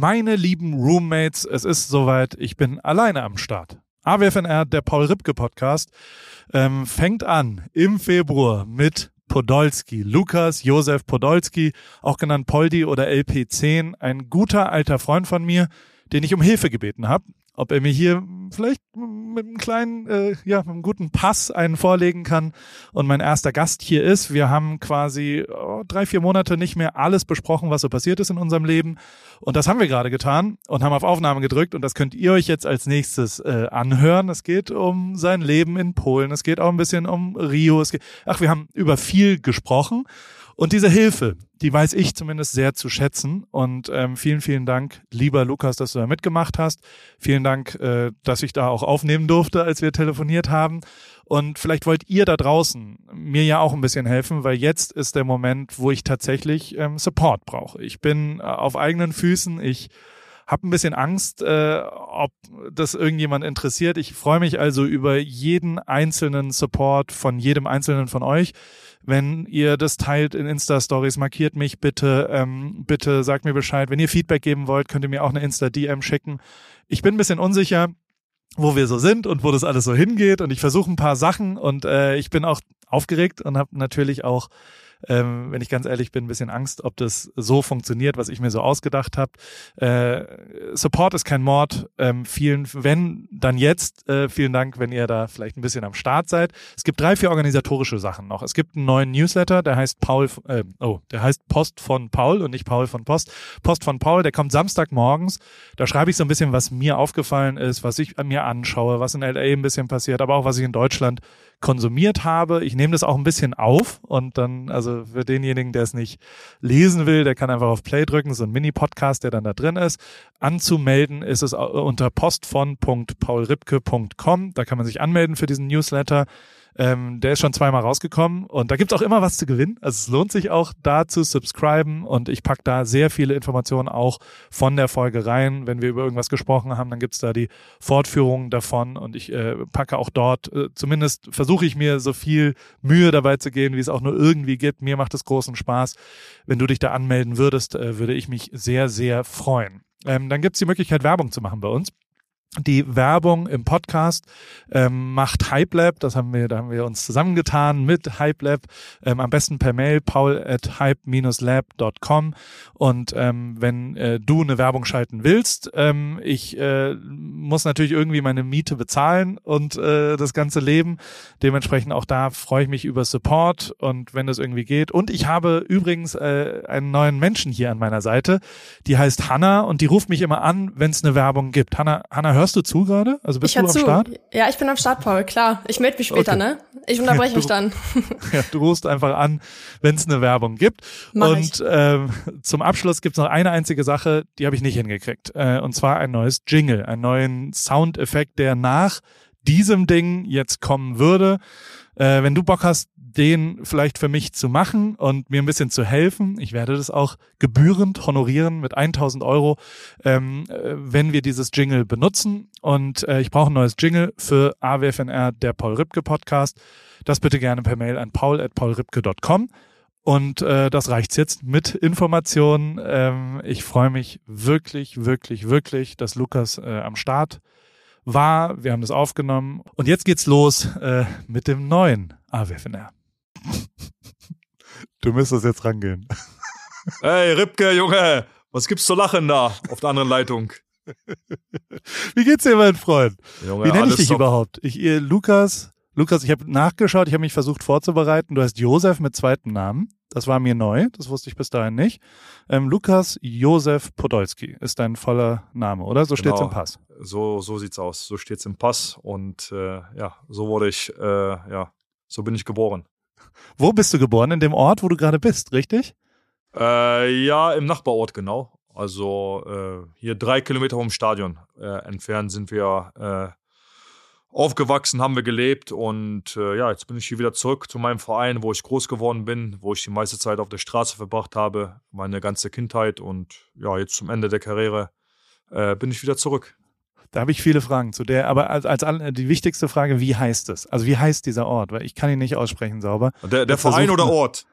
Meine lieben Roommates, es ist soweit, ich bin alleine am Start. AWFNR, der Paul Ripke Podcast, ähm, fängt an im Februar mit Podolski, Lukas Josef Podolski, auch genannt Poldi oder LP10, ein guter alter Freund von mir, den ich um Hilfe gebeten habe ob er mir hier vielleicht mit einem kleinen, äh, ja, mit einem guten Pass einen vorlegen kann und mein erster Gast hier ist. Wir haben quasi oh, drei, vier Monate nicht mehr alles besprochen, was so passiert ist in unserem Leben. Und das haben wir gerade getan und haben auf Aufnahme gedrückt und das könnt ihr euch jetzt als nächstes äh, anhören. Es geht um sein Leben in Polen. Es geht auch ein bisschen um Rio. Es geht, ach, wir haben über viel gesprochen. Und diese Hilfe, die weiß ich zumindest sehr zu schätzen. Und ähm, vielen, vielen Dank, lieber Lukas, dass du da mitgemacht hast. Vielen Dank, äh, dass ich da auch aufnehmen durfte, als wir telefoniert haben. Und vielleicht wollt ihr da draußen mir ja auch ein bisschen helfen, weil jetzt ist der Moment, wo ich tatsächlich ähm, Support brauche. Ich bin äh, auf eigenen Füßen. Ich habe ein bisschen Angst, äh, ob das irgendjemand interessiert. Ich freue mich also über jeden einzelnen Support von jedem einzelnen von euch wenn ihr das teilt in Insta-Stories, markiert mich bitte, ähm, bitte sagt mir Bescheid. Wenn ihr Feedback geben wollt, könnt ihr mir auch eine Insta-DM schicken. Ich bin ein bisschen unsicher, wo wir so sind und wo das alles so hingeht und ich versuche ein paar Sachen und äh, ich bin auch aufgeregt und habe natürlich auch ähm, wenn ich ganz ehrlich bin, ein bisschen Angst, ob das so funktioniert, was ich mir so ausgedacht habe. Äh, Support ist kein Mord. Ähm, vielen, wenn, dann jetzt. Äh, vielen Dank, wenn ihr da vielleicht ein bisschen am Start seid. Es gibt drei, vier organisatorische Sachen noch. Es gibt einen neuen Newsletter, der heißt Paul, äh, oh, der heißt Post von Paul und nicht Paul von Post. Post von Paul, der kommt Samstagmorgens. Da schreibe ich so ein bisschen, was mir aufgefallen ist, was ich mir anschaue, was in LA ein bisschen passiert, aber auch was ich in Deutschland konsumiert habe. Ich nehme das auch ein bisschen auf und dann, also für denjenigen, der es nicht lesen will, der kann einfach auf Play drücken, so ein Mini-Podcast, der dann da drin ist. Anzumelden ist es unter postfon.paulripke.com. Da kann man sich anmelden für diesen Newsletter. Ähm, der ist schon zweimal rausgekommen und da gibt's auch immer was zu gewinnen. Also es lohnt sich auch da zu subscriben und ich pack da sehr viele Informationen auch von der Folge rein. Wenn wir über irgendwas gesprochen haben, dann gibt's da die Fortführungen davon und ich äh, packe auch dort, äh, zumindest versuche ich mir so viel Mühe dabei zu gehen, wie es auch nur irgendwie gibt. Mir macht es großen Spaß. Wenn du dich da anmelden würdest, äh, würde ich mich sehr, sehr freuen. Ähm, dann gibt's die Möglichkeit, Werbung zu machen bei uns die Werbung im Podcast ähm, macht HypeLab, das haben wir, da haben wir uns zusammengetan mit HypeLab, ähm, am besten per Mail paul at hype-lab.com und ähm, wenn äh, du eine Werbung schalten willst, ähm, ich äh, muss natürlich irgendwie meine Miete bezahlen und äh, das ganze Leben, dementsprechend auch da freue ich mich über Support und wenn das irgendwie geht. Und ich habe übrigens äh, einen neuen Menschen hier an meiner Seite, die heißt Hanna und die ruft mich immer an, wenn es eine Werbung gibt. Hanna, Hanna hörst du zu gerade? Also bist ich du am zu. Start? Ja, ich bin am Start, Paul, klar. Ich melde mich später, okay. ne? Ich unterbreche mich dann. ja, du rufst einfach an, wenn es eine Werbung gibt. Mach und ähm, zum Abschluss gibt's noch eine einzige Sache, die habe ich nicht hingekriegt. Äh, und zwar ein neues Jingle, einen neuen Soundeffekt, der nach diesem Ding jetzt kommen würde. Äh, wenn du Bock hast, den vielleicht für mich zu machen und mir ein bisschen zu helfen, ich werde das auch gebührend honorieren mit 1000 Euro, ähm, äh, wenn wir dieses Jingle benutzen. Und äh, ich brauche ein neues Jingle für AWFNR, der Paul Ripke Podcast. Das bitte gerne per Mail an paul.paulripke.com. Und äh, das reicht's jetzt mit Informationen. Ähm, ich freue mich wirklich, wirklich, wirklich, dass Lukas äh, am Start war. Wir haben das aufgenommen. Und jetzt geht's los äh, mit dem neuen AWFNR. Du müsstest jetzt rangehen. Hey, Ripke, Junge, was gibt's zu lachen da auf der anderen Leitung? Wie geht's dir, mein Freund? Junge, Wie nenne ich dich überhaupt? Ich, ihr, Lukas, Lukas, ich habe nachgeschaut, ich habe mich versucht vorzubereiten. Du heißt Josef mit zweiten Namen. Das war mir neu, das wusste ich bis dahin nicht. Ähm, Lukas Josef Podolski ist dein voller Name, oder? So genau. steht's im Pass. So, so sieht's aus. So steht's im Pass und äh, ja, so wurde ich, äh, ja, so bin ich geboren. Wo bist du geboren? In dem Ort, wo du gerade bist, richtig? Äh, ja, im Nachbarort, genau. Also äh, hier drei Kilometer vom Stadion äh, entfernt sind wir äh, aufgewachsen, haben wir gelebt und äh, ja, jetzt bin ich hier wieder zurück zu meinem Verein, wo ich groß geworden bin, wo ich die meiste Zeit auf der Straße verbracht habe, meine ganze Kindheit und ja, jetzt zum Ende der Karriere äh, bin ich wieder zurück. Da habe ich viele Fragen zu der, aber als, als die wichtigste Frage, wie heißt es? Also wie heißt dieser Ort? Weil ich kann ihn nicht aussprechen sauber. Der, der Verein oder Ort?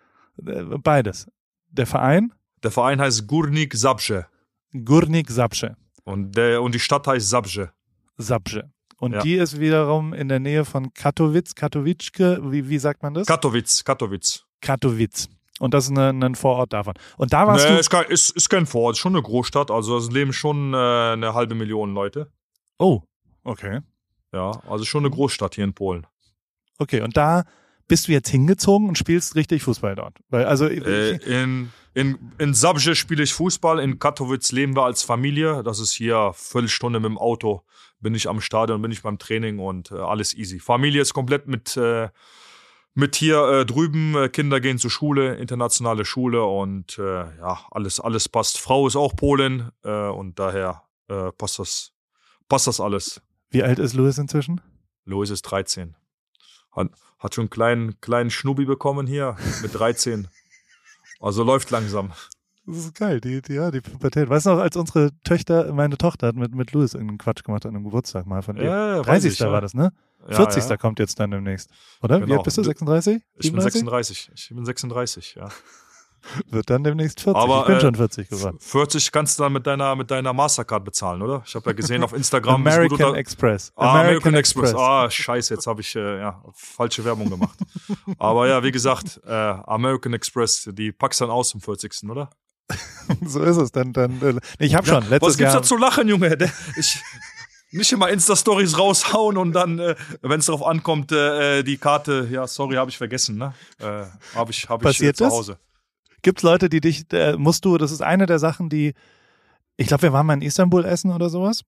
Äh, beides. Der Verein? Der Verein heißt Gurnik Sabsche. Górnik Zabrze. Und, der, und die Stadt heißt Zabrze. Zabrze. Und Ja. die ist wiederum in der Nähe von Katowice, Katowicke, wie, wie sagt man das? Katowice, Katowice. Katowice. Und das ist eine, ein Vorort davon. Und da warst Nee, du. ist, kein, ist, ist kein Vorort, ist schon eine Großstadt. Also es leben schon äh, eine halbe Million Leute. Oh, okay. Ja, also schon eine Großstadt hier in Polen. Okay, und da bist du jetzt hingezogen und spielst richtig Fußball dort. Weil, also, Äh, in, in, in Zabrze spiele ich Fußball, in Katowice leben wir als Familie. Das ist hier Viertelstunde mit dem Auto. Bin ich am Stadion, bin ich beim Training und äh, alles easy. Familie ist komplett mit, äh, mit hier äh, drüben. Kinder gehen zur Schule, internationale Schule und äh, ja, alles, alles passt. Frau ist auch Polin äh, und daher passt, das, passt das alles. wie alt ist Louis inzwischen? Louis ist 13. Hat, hat schon einen kleinen, kleinen Schnubi bekommen hier mit 13. Also läuft langsam. Das ist geil, die, die, ja, die Pubertät. Weißt du noch, als unsere Töchter, meine Tochter hat mit, mit Louis irgendeinen Quatsch gemacht an einem Geburtstag mal von dir. Ja, ja, weiß 30. ich, ja. war das, ne? Ja, 40. Ja. kommt jetzt dann demnächst. Oder? Wie Genau. alt bist du? 36? Ich bin 37? 36. Ich bin 36, ja. Wird dann demnächst 40. Aber, ich bin äh, schon 40 geworden. 40 kannst du dann mit deiner, mit deiner Mastercard bezahlen, oder? Ich habe ja gesehen auf Instagram. American Express. Ah, American, Express. Ah, scheiße, jetzt habe ich äh, ja, falsche Werbung gemacht. Aber ja, wie gesagt, äh, American Express, die packst dann aus zum 40. oder? so ist es. Dann, dann, äh, nee, ich habe schon. Letztes Was gibt's Jahr. da zu lachen, Junge? Ich, nicht immer Insta-Stories raushauen und dann, äh, wenn es darauf ankommt, äh, die Karte, ja, sorry, habe ich vergessen, ne? Äh, habe ich, hab ich äh, Passiert zu das? Hause. Gibt's Leute, die dich, äh, musst du, das ist eine der Sachen, die, ich glaube, wir waren mal in Istanbul essen oder sowas.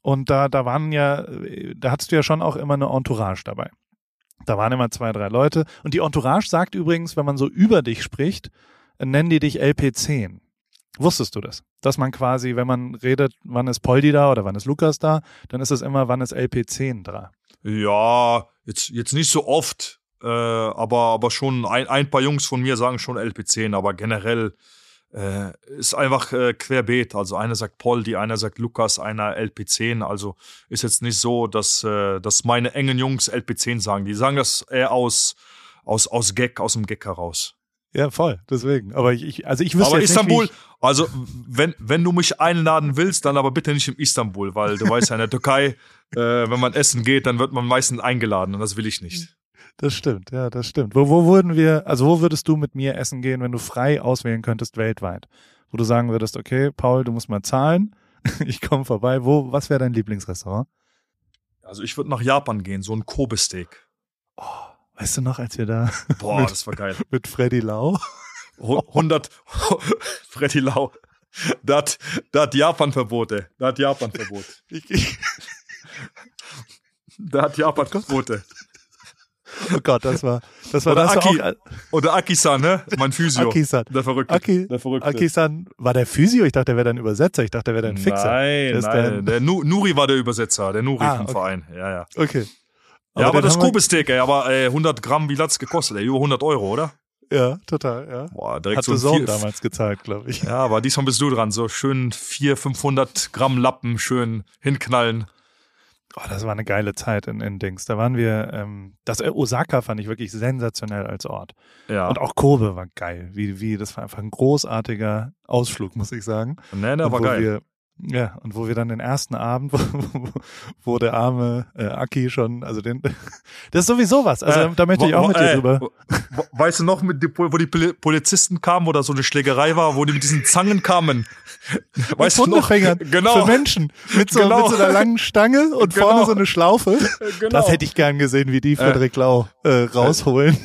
Und da, da waren ja, äh, da hattest du ja schon auch immer eine Entourage dabei. Da waren immer zwei, drei Leute. Und die Entourage sagt übrigens, wenn man so über dich spricht, äh, nennen die dich LP10. Wusstest du das? Dass man quasi, wenn man redet, wann ist Poldi da oder wann ist Lukas da, dann ist es immer, wann ist LP10 da. Ja, jetzt, jetzt nicht so oft, äh, aber, aber schon ein, ein paar Jungs von mir sagen schon LP10, aber generell äh, ist einfach äh, querbeet. Also einer sagt Paul, die einer sagt Lukas, einer LP10. Also ist jetzt nicht so, dass, äh, dass meine engen Jungs LP10 sagen. Die sagen das eher aus, aus, aus Gag, aus dem Gag heraus. Ja, voll, deswegen. Aber ich, ich also ich wüsste Aber jetzt Istanbul, nicht, also wenn, wenn du mich einladen willst, dann aber bitte nicht in Istanbul, weil du weißt ja, in der Türkei, äh, wenn man essen geht, dann wird man meistens eingeladen und das will ich nicht. Das stimmt, ja, das stimmt. Wo, wo würden wir, also wo würdest du mit mir essen gehen, wenn du frei auswählen könntest weltweit? Wo du sagen würdest, okay, Paul, du musst mal zahlen, ich komme vorbei. Wo, was wäre dein Lieblingsrestaurant? Also ich würde nach Japan gehen, so ein Kobe-Steak. Weißt du noch, als wir da Boah, das war geil. mit Freddy Lau? Hu- 100, Freddy Lau. Da hat, da hat Japan Verbote. Da hat Japan Verbot. Ich, ich, Da hat Japan Verbote. Oh Gott, das war, das war Oder das war Aki, auch, oder Aki-san, ne? Mein Physio. Aki-san. Der Verrückte. Aki, der Verrückte. Aki-san war der Physio? Ich dachte, der wäre dein Übersetzer. Ich dachte, der wäre dein Fixer. Nein, nein. der- Der, Nu- Nuri war der Übersetzer, der Nuri Ah, vom okay. Verein. Ja, ja. Okay. ja, aber das Kobe-Steak, ey, aber äh, 100 Gramm, wie hat's gekostet? Ey, über 100 Euro, oder? Ja, total, ja. Boah, direkt Hat so vier, damals gezahlt, glaube ich. Ja, aber diesmal bist du dran. So schön 400, 500 Gramm Lappen schön hinknallen. Oh, das war eine geile Zeit in, in Dings. Da waren wir, ähm, das äh, Osaka fand ich wirklich sensationell als Ort. Ja. Und auch Kobe war geil. Wie, wie, das war einfach ein großartiger Ausflug, muss ich sagen. nee, der und war geil. Wir, ja, und wo wir dann den ersten Abend, wo, wo, wo der arme äh, Aki schon, also den, das ist sowieso was. Also Äh, da möchte ich auch mit dir äh, drüber. Weißt du noch, mit die, wo die Poli- Polizisten kamen oder so eine Schlägerei war, wo die mit diesen Zangen kamen? Weißt mit du noch? Genau. für Menschen mit so, Genau. mit so einer langen Stange und Genau. vorne so eine Schlaufe. Genau. Das hätte ich gern gesehen, wie die Frederik Lau äh, rausholen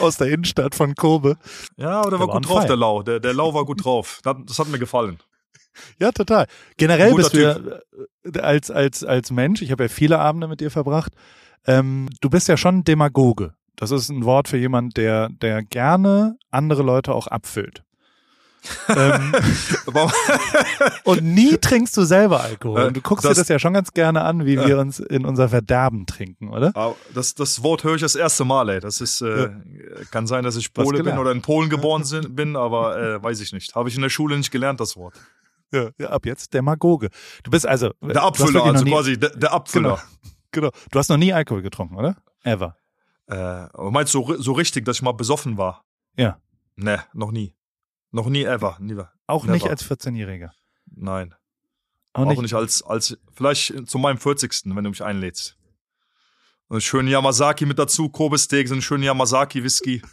aus der Innenstadt von Kobe. Ja, aber der war war on gut drauf, der Lau. Der, der Lau war gut drauf. Das hat mir gefallen. Ja, total. Generell bist du ja äh, als, als, als Mensch, ich habe ja viele Abende mit dir verbracht, ähm, du bist ja schon Demagoge. Das ist ein Wort für jemand, der, der gerne andere Leute auch abfüllt. ähm, und nie trinkst du selber Alkohol. Äh, Und du guckst das- dir das ja schon ganz gerne an, wie wir uns in unser Verderben trinken, oder? das, das Wort höre ich das erste Mal, ey. Das ist, äh, kann sein, dass ich Pole bin gelernt. oder in Polen geboren sind, bin, aber äh, weiß ich nicht. Habe ich in der Schule nicht gelernt, das Wort. Ja, ja, ab jetzt Demagoge. Du bist also Der du hast Abfüller, also nie, quasi der, der Abfüller. Genau. Du hast noch nie Alkohol getrunken, oder? Ever. Äh, meinst du so, richtig, dass ich mal besoffen war? Ja. Ne, noch nie. Noch nie ever. Nie. Auch Never. nicht als 14-Jähriger. Nein. Auch Auch nicht. nicht, als, als, vielleicht zu meinem 40. wenn du mich einlädst. Und einen schönen Yamazaki mit dazu, Kobe-Steak, so einen schönen Yamazaki-Whisky.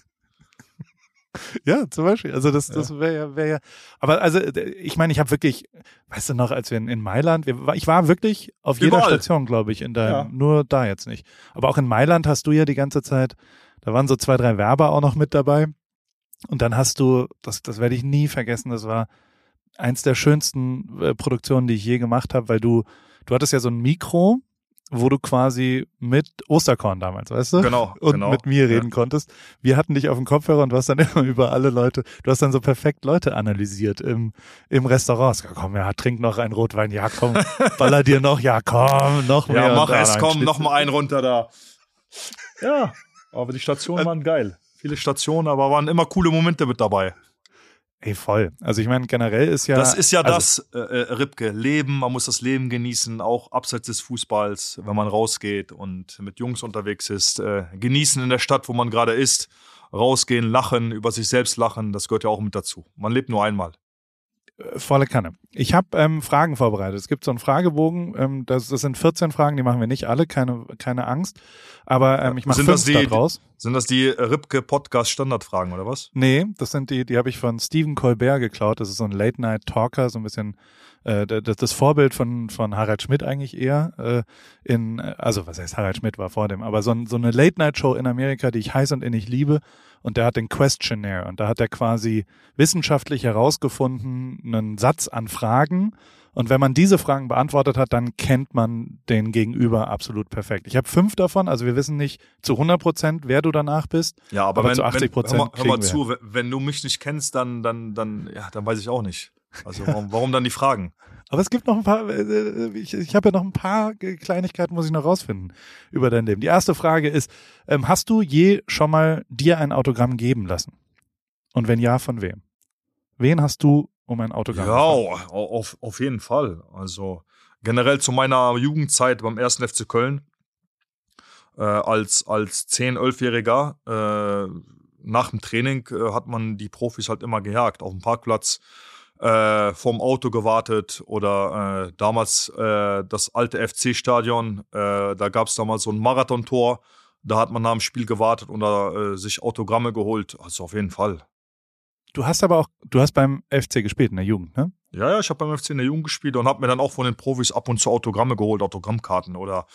Ja, zum Beispiel. Also das, das wäre ja, wäre ja. Aber also ich meine, ich habe wirklich, weißt du noch, als wir in, in Mailand, wir, ich war wirklich auf jeder Überall. Station, glaube ich, in deinem, Ja. nur da jetzt nicht. Aber auch in Mailand hast du ja die ganze Zeit, da waren so zwei, drei Werber auch noch mit dabei. Und dann hast du, das, das werde ich nie vergessen, das war eins der schönsten äh, Produktionen, die ich je gemacht habe, weil du, du hattest ja so ein Mikro, wo du quasi mit Osterkorn damals, weißt du? Genau, Und genau. mit mir Ja. reden konntest. Wir hatten dich auf dem Kopfhörer und du hast dann immer über alle Leute, du hast dann so perfekt Leute analysiert im, im Restaurant. Gesagt, Komm, ja, trink noch einen Rotwein, ja, komm, baller dir noch, ja, komm, noch mehr. Ja, mach es, komm, noch mal einen runter da. Ja, aber die Stationen waren geil. Viele Stationen, aber waren immer coole Momente mit dabei. Ey, voll. Also ich meine, generell ist ja. das ist ja also, das, äh, äh, Ripke, Leben, man muss das Leben genießen, auch abseits des Fußballs, wenn man rausgeht und mit Jungs unterwegs ist. Äh, genießen in der Stadt, wo man gerade ist. Rausgehen, lachen, über sich selbst lachen, das gehört ja auch mit dazu. Man lebt nur einmal. Volle Kanne. Ich habe ähm, Fragen vorbereitet. Es gibt so einen Fragebogen, ähm, das, das sind 14 Fragen, die machen wir nicht alle, keine, keine Angst. Aber ähm, ich mache fünf das die- da draus. Sind das die Ripke Podcast Standardfragen oder was? Nee, das sind die, die habe ich von Stephen Colbert geklaut. Das ist so ein Late-Night-Talker, so ein bisschen äh, das, das Vorbild von, von Harald Schmidt eigentlich eher. Äh, in, äh, also was heißt Harald Schmidt war vor dem, aber so, so eine Late-Night-Show in Amerika, die ich heiß und innig liebe. Und der hat den Questionnaire und da hat er quasi wissenschaftlich herausgefunden, einen Satz an Fragen. Und wenn man diese Fragen beantwortet hat, dann kennt man den Gegenüber absolut perfekt. Ich habe fünf davon, also wir wissen nicht zu 100 Prozent, wer du danach bist. Ja, aber, Aber wenn, zu 80 wenn, Prozent hör mal, hör mal kriegen wir. zu, wenn, du mich nicht kennst, dann, dann, dann, ja, dann weiß ich auch nicht. Also warum, warum dann die Fragen? Aber es gibt noch ein paar, äh, ich, ich habe ja noch ein paar Kleinigkeiten, muss ich noch rausfinden über dein Leben. Die erste Frage ist, ähm, hast du je schon mal dir ein Autogramm geben lassen? Und wenn ja, von wem? Wen hast du um ein Autogramm Ja, gefragt? auf, auf jeden Fall. Also generell zu meiner Jugendzeit beim ersten FC Köln äh, als, als 10-, 11-Jähriger äh, nach dem Training äh, hat man die Profis halt immer gejagt. Auf dem Parkplatz äh, vorm Auto gewartet oder äh, damals äh, das alte FC-Stadion, äh, da gab es damals so ein Marathontor. Da hat man nach dem Spiel gewartet und da, äh, sich Autogramme geholt. Also auf jeden Fall. Du hast aber auch, du hast beim FC gespielt in der Jugend, ne? Ja, ja, ich habe beim FC in der Jugend gespielt und habe mir dann auch von den Profis ab und zu Autogramme geholt, Autogrammkarten oder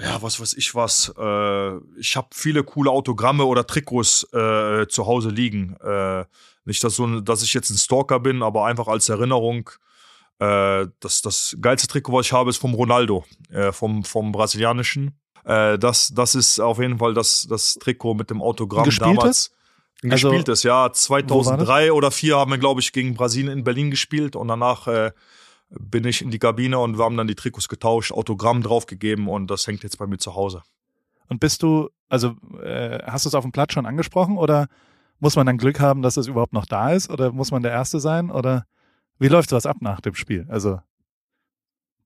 ja, was weiß ich was. Äh, ich habe viele coole Autogramme oder Trikots äh, zu Hause liegen. Äh, nicht, dass, so, dass ich jetzt ein Stalker bin, aber einfach als Erinnerung. Äh, das, das geilste Trikot, was ich habe, ist vom Ronaldo, äh, vom, vom brasilianischen. Äh, das, das ist auf jeden Fall das, das Trikot mit dem Autogramm gespieltes? damals. Ein Also, gespieltes, ja. wo war das? 2003 oder 2004 haben wir, glaube ich, gegen Brasilien in Berlin gespielt und danach äh, bin ich in die Kabine und wir haben dann die Trikots getauscht, Autogramm draufgegeben und das hängt jetzt bei mir zu Hause. Und bist du, also äh, hast du es auf dem Platz schon angesprochen oder muss man dann Glück haben, dass es überhaupt noch da ist oder muss man der Erste sein oder wie läuft sowas ab nach dem Spiel? Also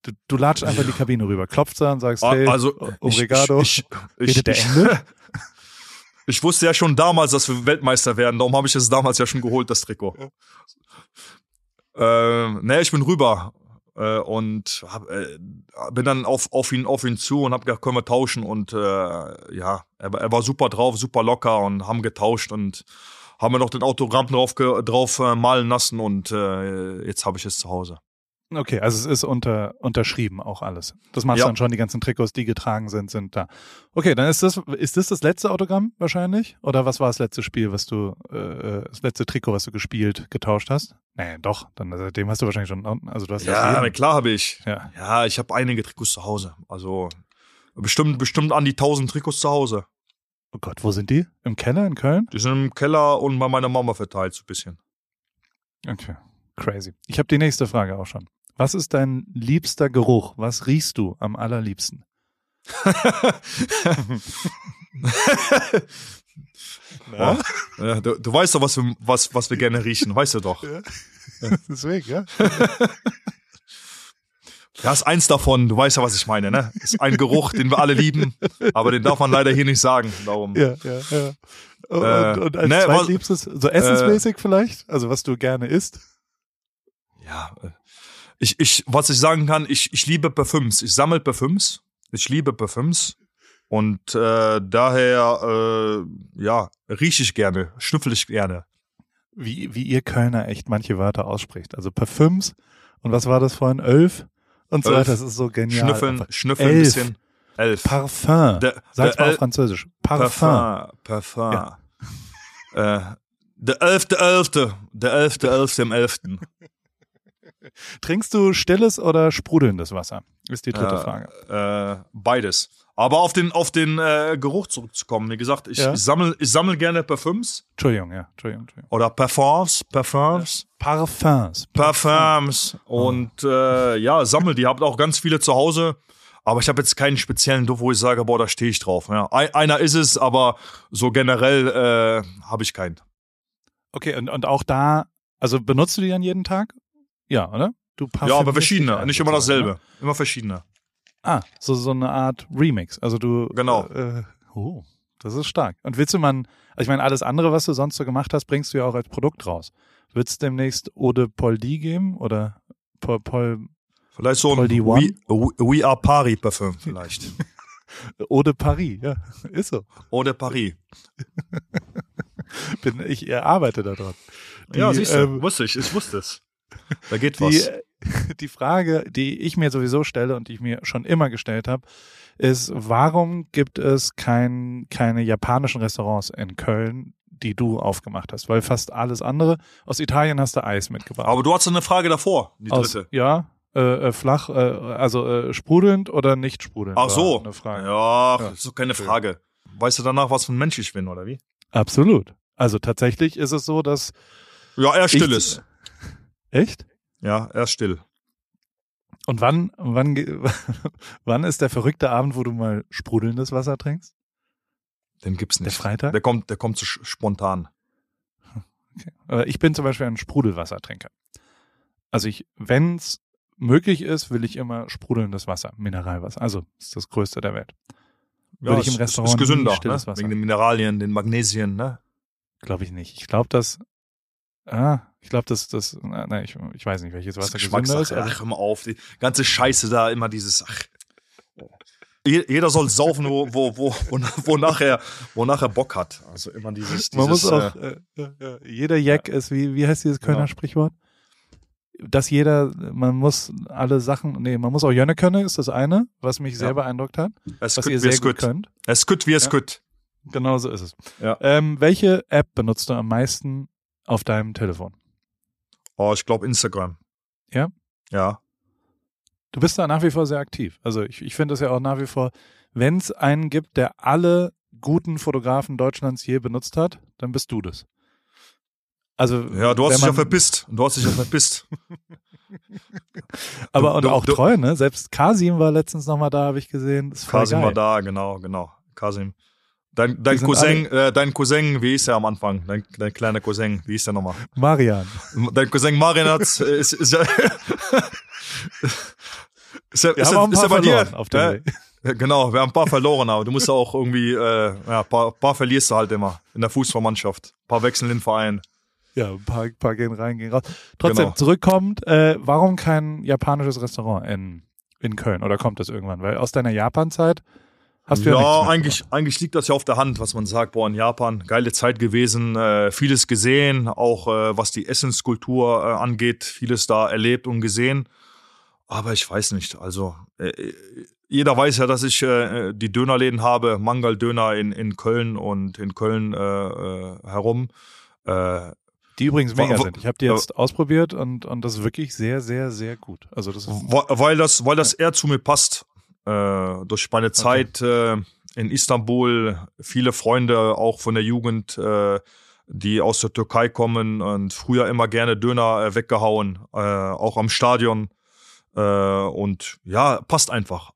du, du latscht einfach in die Kabine rüber, klopfst da und sagst, Ah, hey, also, obrigado. Ich, ich, ich, Redet der ich, Engel? ich wusste ja schon damals, dass wir Weltmeister werden, darum habe ich es damals ja schon geholt, das Trikot. Äh, ne, ich bin rüber äh, und hab, äh, bin dann auf, auf, ihn, auf ihn zu und habe gesagt, können wir tauschen und äh, ja, er, war- er war super drauf, super locker und haben getauscht und haben wir noch den Autogramm drauf, drauf äh, malen lassen und äh, jetzt habe ich es zu Hause. Okay, also es ist unter, unterschrieben auch alles. Das machst Ja. dann schon, die ganzen Trikots, die getragen sind, sind da. Okay, dann ist das, ist das das letzte Autogramm wahrscheinlich? Oder was war das letzte Spiel, was du, äh, das letzte Trikot, was du gespielt, getauscht hast? Nee, doch, dann seitdem hast du wahrscheinlich schon, also du hast Ja, jedem- klar habe ich. ja. Ja, ich habe einige Trikots zu Hause. Also bestimmt, bestimmt an die 1000 Trikots zu Hause. Oh Gott, wo sind die? Im Keller in Köln? Die sind im Keller und bei meiner Mama verteilt so ein bisschen. Okay, crazy. Ich habe die nächste Frage auch schon. Was ist dein liebster Geruch? Was riechst du am allerliebsten? Ja? Ja, du, du weißt doch, was wir, was, was wir gerne riechen, weißt du doch. Deswegen, ja. Ja, ist eins davon, du weißt ja, was ich meine, ne? Ist ein Geruch, den wir alle lieben, aber den darf man leider hier nicht sagen. Darum. Ja, ja, ja. Und, Äh, und als ne, zweitliebstes, so essensmäßig vielleicht? Also was du gerne isst? Ja, äh, Ich, ich, was ich sagen kann, ich, ich liebe Parfüms. Ich sammle Parfüms. Ich liebe Parfüms. Und äh, daher, äh, ja, rieche ich gerne, schnüffel ich gerne. Wie, wie ihr Kölner echt manche Wörter ausspricht. Also Parfüms und was war das vorhin? Elf und so weiter. Das ist so genial. Schnüffeln, Einfach. schnüffeln ein Elf. bisschen. Elf. Parfum. Der- Sag's der mal auf Französisch. Parfum. Parfum. Parfum. Äh, der elfte, elfte. Der elfte, elfte im elften. Trinkst du stilles oder sprudelndes Wasser? Ist die dritte Äh, Frage. Äh, beides. Aber auf den, auf den äh, Geruch zurückzukommen. Wie gesagt, ich, Ja. ich sammle ich sammel gerne Parfüms Entschuldigung, ja. Entschuldigung, Entschuldigung. oder Parfums, Parfums. Parfums. Parfums und äh, ja, sammel die. Habt auch ganz viele zu Hause. Aber ich habe jetzt keinen speziellen Duft, wo ich sage, boah, da stehe ich drauf. Ja. Ein, einer ist es, aber so generell äh, habe ich keinen. Okay, und, und auch da, also benutzt du die dann jeden Tag? Ja, oder? Du Ja, aber verschiedene, nicht ein immer dasselbe. Immer verschiedene. Ne? Ah, so, so eine Art Remix. Also du. Genau. Äh, oh, das ist stark. Und willst du mal, also ich meine, alles andere, was du sonst so gemacht hast, bringst du ja auch als Produkt raus. Wird es demnächst Eau de Paul D geben oder Paul, Paul Vielleicht so ein Paul D. We, We Are Paris Parfüm vielleicht. Eau de Paris? Ja, ist so. Eau de Paris. Bin, ich arbeite da dran. Die, ja, siehst du, ähm, wusste ich, ich wusste es. Da geht Die, was. die Frage, die ich mir sowieso stelle und die ich mir schon immer gestellt habe, ist, warum gibt es kein, keine japanischen Restaurants in Köln, die du aufgemacht hast? Weil fast alles andere, aus Italien hast du Eis mitgebracht. Aber du hast eine Frage davor, die aus, dritte. Ja, äh, äh, flach, äh, also äh, sprudelnd oder nicht sprudelnd? Ach so. Eine Frage. Ja, Ja. ist doch keine Frage. Weißt du danach, was für ein Mensch ich bin, oder wie? Absolut. Also tatsächlich ist es so, dass. Ja, er still ich, ist. Echt? Ja, er ist still. Und wann, wann, wann ist der verrückte Abend, wo du mal sprudelndes Wasser trinkst? Den gibt's Der nicht. Freitag? Der kommt, der kommt so spontan. Äh, Ich bin zum Beispiel ein Sprudelwassertrinker. Also ich, wenn es möglich ist, will ich immer sprudelndes Wasser, Mineralwasser. Also ist das Größte der Welt. Würde ich im ist- Restaurant ist gesünder, ne? stilles Wasser. wegen den Mineralien, den Magnesien, ne? Glaube ich nicht. Ich glaube, dass, ah, ich glaube, das, na, na, ich, ich weiß nicht, welches Wasser gesünder ist. Ach, hör mal auf. Die ganze Scheiße da, immer dieses, ach. Je- Jeder soll saufen, wo, wo, wo, wo, nachher, wo nachher Bock hat. Also immer dieses, dieses man muss auch, äh, äh, jeder Jack ist, wie, wie heißt dieses Kölner Ja. Sprichwort? Dass jeder, man muss alle Sachen, nee, man muss auch Jönne können, ist das eine, was mich sehr Ja. beeindruckt hat, es was gut, ihr sehr gut gut. könnt. Es gut, wie es Ja. gut. Genau so ist es. Ja. Ähm, welche App benutzt du am meisten auf deinem Telefon? Oh, ich glaube Instagram. Ja? Ja. Du bist da nach wie vor sehr aktiv. Also ich, ich finde das ja auch nach wie vor, wenn es einen gibt, der alle guten Fotografen Deutschlands je benutzt hat, dann bist du das. Also Ja, du hast dich ja verpisst. Du hast dich ja verpisst. Aber und du- auch du- treu, ne? Selbst Kasim war letztens nochmal da, habe ich gesehen. Kasim war da, genau, genau. Kasim. Dein, dein Cousin, äh, dein Cousin, wie hieß er am Anfang? Dein, dein kleiner Cousin, wie hieß der nochmal? Marian. Dein Cousin Marian hat, ist, ist, ja, ist, er, Wir ist, er, ein ist er bei dir? auf dem Ja. Ja, Genau, wir haben ein paar verloren, aber du musst auch irgendwie, äh, ja, ein paar, paar verlierst du halt immer in der Fußballmannschaft. Ein paar wechseln den Verein. Ja, ein paar, paar gehen rein, gehen raus. Trotzdem, Genau. zurückkommt, äh, warum kein japanisches Restaurant in, in Köln? Oder kommt das irgendwann? Weil aus deiner Japan-Zeit hast du ja, ja, eigentlich, eigentlich liegt das ja auf der Hand, was man sagt. Boah, in Japan, geile Zeit gewesen, äh, vieles gesehen, auch äh, was die Essenskultur äh, angeht, vieles da erlebt und gesehen. Aber ich weiß nicht, also äh, jeder weiß ja, dass ich äh, die Dönerläden habe, Mangal-Döner in, in Köln und in Köln äh, äh, herum. Äh, Die übrigens mega sind. Ich habe die jetzt ausprobiert und, und das ist wirklich sehr, sehr, sehr gut. Also das ist Wa- weil das, weil das eher zu mir passt. Äh, durch meine Zeit äh, in Istanbul, viele Freunde auch von der Jugend, äh, die aus der Türkei kommen und früher immer gerne Döner äh, weggehauen, äh, auch am Stadion. Äh, und ja, passt einfach.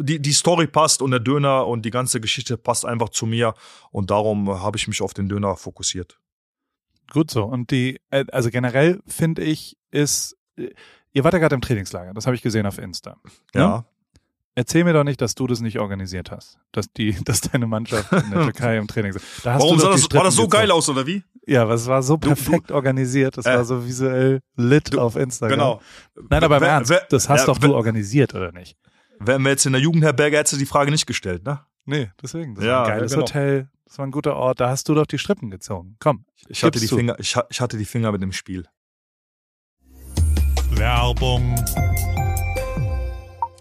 Die, die Story passt und der Döner und die ganze Geschichte passt einfach zu mir. Und darum habe ich mich auf den Döner fokussiert. gut so. Und die, also generell finde ich, ist, ihr wart ja gerade im Trainingslager, das habe ich gesehen auf Insta. Ja. Erzähl mir doch nicht, dass du das nicht organisiert hast. Dass die, dass deine Mannschaft in der Türkei im Training ist. Da hast Warum du sah das, war das so geil aus, oder wie? Ja, aber es war so perfekt du, organisiert. Es äh, war so visuell lit du, auf Instagram. Genau. Nein, aber im wer, Ernst, das hast äh, doch du organisiert, oder nicht? Wären wir jetzt in der Jugendherberge, hättest du die Frage nicht gestellt, ne? Nee, deswegen. Das ja, war ein geiles ja, genau. Hotel. Das war ein guter Ort. Da hast du doch die Strippen gezogen. Komm. Ich hatte die du. Finger, ich, ich hatte die Finger mit dem Spiel. Werbung.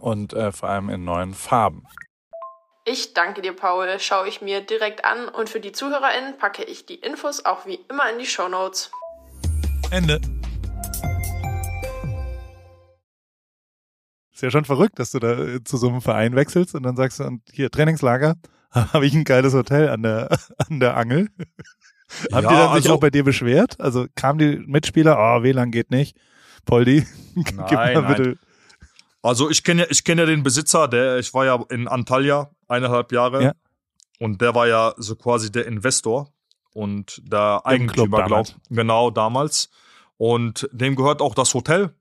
und äh, vor allem in neuen Farben. Ich danke dir, Paul. Schaue ich mir direkt an und für die ZuhörerInnen packe ich die Infos auch wie immer in die Show Notes. Ende. Ist ja schon verrückt, dass du da äh, zu so einem Verein wechselst und dann sagst du, und hier Trainingslager, habe ich ein geiles Hotel an der, an der Angel. Haben ja, die dann sich also, auch bei dir beschwert? Also kamen die Mitspieler, oh, WLAN geht nicht. Poldi, gib mal bitte. Nein. Also ich kenne ich kenne ja den Besitzer, der ich war ja in Antalya eineinhalb Jahre ja. und der war ja so quasi der Investor und der Eigentümer, glaube genau damals und dem gehört auch das Hotel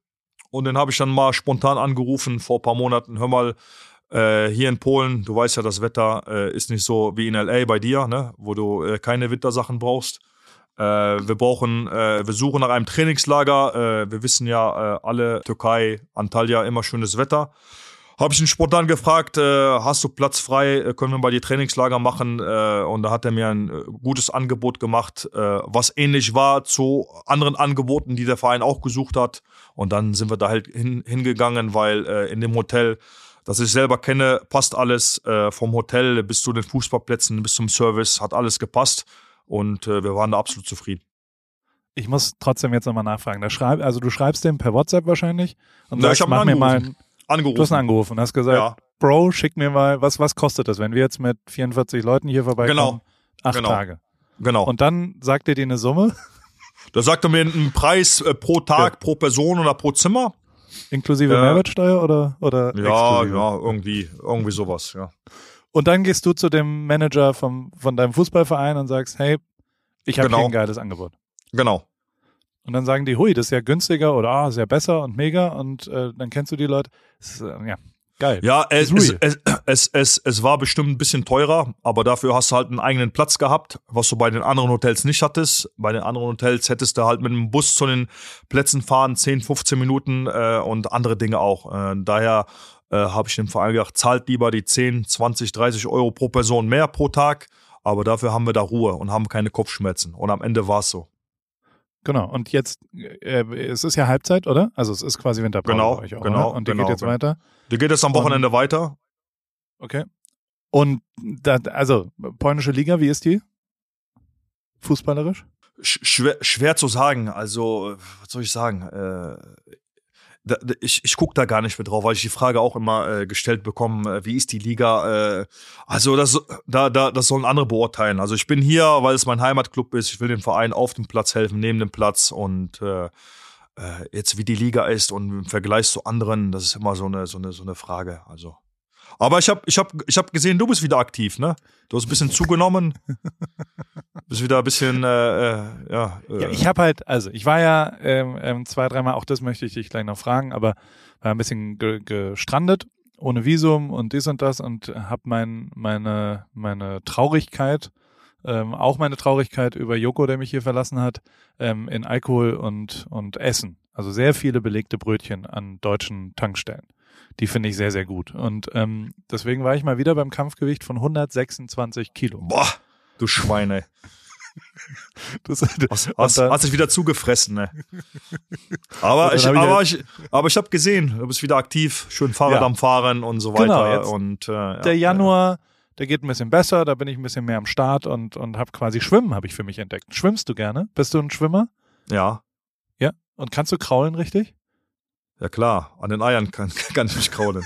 und den habe ich dann mal spontan angerufen vor paar Monaten. Hör mal, äh, hier in Polen, du weißt ja, das Wetter äh, ist nicht so wie in LA bei dir, ne, wo du äh, keine Wintersachen brauchst. Äh, wir brauchen, äh, wir suchen nach einem Trainingslager. Äh, wir wissen ja äh, alle, Türkei, Antalya, immer schönes Wetter. Habe ich ihn spontan gefragt, äh, hast du Platz frei, äh, können wir mal die Trainingslager machen? Und da hat er mir ein gutes Angebot gemacht, was ähnlich war zu anderen Angeboten, die der Verein auch gesucht hat. Und dann sind wir da halt hin, hingegangen, weil in dem Hotel, das ich selber kenne, passt alles äh, vom Hotel bis zu den Fußballplätzen, bis zum Service, hat alles gepasst. Und äh, wir waren da absolut zufrieden. Ich muss trotzdem jetzt nochmal nachfragen. Da schreib, also du schreibst dem per WhatsApp wahrscheinlich und Na, sagst, ich mach mir mal ein, angerufen. Du hast angerufen und hast gesagt, ja. Bro, schick mir mal, was, was kostet das, wenn wir jetzt mit 44 Leuten hier vorbeikommen? Genau. Acht genau. Tage. Genau. Und dann sagt er dir eine Summe? Da sagt er mir einen Preis äh, pro Tag, ja. pro Person oder pro Zimmer. Inklusive äh, Mehrwertsteuer oder, oder Ja, exklusive? ja, irgendwie, irgendwie sowas, ja. Und dann gehst du zu dem Manager vom, von deinem Fußballverein und sagst, hey, ich habe genau. ein geiles Angebot. Genau. Und dann sagen die, hui, das ist ja günstiger oder ah, ist ja besser und mega und äh, dann kennst du die Leute. Ist, äh, ja. Geil. Ja, es, Ist es, real. es, es, es, es war bestimmt ein bisschen teurer, aber dafür hast du halt einen eigenen Platz gehabt, was du bei den anderen Hotels nicht hattest. Bei den anderen Hotels hättest du halt mit dem Bus zu den Plätzen fahren, 10, 15 Minuten äh, und andere Dinge auch. Äh, daher äh, habe ich dem Verein gesagt, zahlt lieber die 10, 20, 30 Euro pro Person mehr pro Tag, aber dafür haben wir da Ruhe und haben keine Kopfschmerzen. Und am Ende war es so. Genau. Und jetzt, äh, es ist ja Halbzeit, oder? Also es ist quasi Winterpause Genau, bei euch auch, genau, oder? Und die genau, geht jetzt genau. weiter. Die geht jetzt am Wochenende weiter. Okay. Und da, also polnische Liga, wie ist die? Fußballerisch? Sch schwer, schwer zu sagen. Also, äh, was soll ich sagen? Da, ich ich gucke da gar nicht mehr drauf, weil ich die Frage auch immer äh, gestellt bekomme, äh, wie ist die Liga? Äh, also das, da, da, das sollen andere beurteilen. Also ich bin hier, weil es mein Heimatclub ist. Ich will dem Verein auf dem Platz helfen, neben dem Platz. Und äh, äh, jetzt wie die Liga ist und im Vergleich zu anderen, das ist immer so eine, so eine, so eine Frage. Also. Aber ich habe ich hab, ich hab gesehen, du bist wieder aktiv, ne? Du hast ein bisschen zugenommen. bist wieder ein bisschen, äh, äh, ja. Äh, Ja, ich habe halt, also ich war ja ähm, ähm, zwei, dreimal, auch das möchte ich dich gleich noch fragen, aber war ein bisschen ge gestrandet, ohne Visum und dies und das und habe mein, meine, meine Traurigkeit, ähm, auch meine Traurigkeit über Joko, der mich hier verlassen hat, ähm, in Alkohol und, und Essen. Also sehr viele belegte Brötchen an deutschen Tankstellen. Die finde ich sehr, sehr gut. Und ähm, deswegen war ich mal wieder beim Kampfgewicht von 126 Kilo. Boah, du Schweine. Das, Hast, hast, dann- hast dich wieder zugefressen, ne? Aber ich, aber ich, aber ich habe gesehen, du bist wieder aktiv, schön Fahrrad Ja. am Fahren und so weiter. Genau, und, äh, ja, der Januar, der geht ein bisschen besser, da bin ich ein bisschen mehr am Start und, und habe quasi Schwimmen habe ich für mich entdeckt. Schwimmst du gerne? Bist du ein Schwimmer? Ja, Ja. Und kannst du kraulen richtig? Ja klar, an den Eiern kann, kann ich mich kraulen.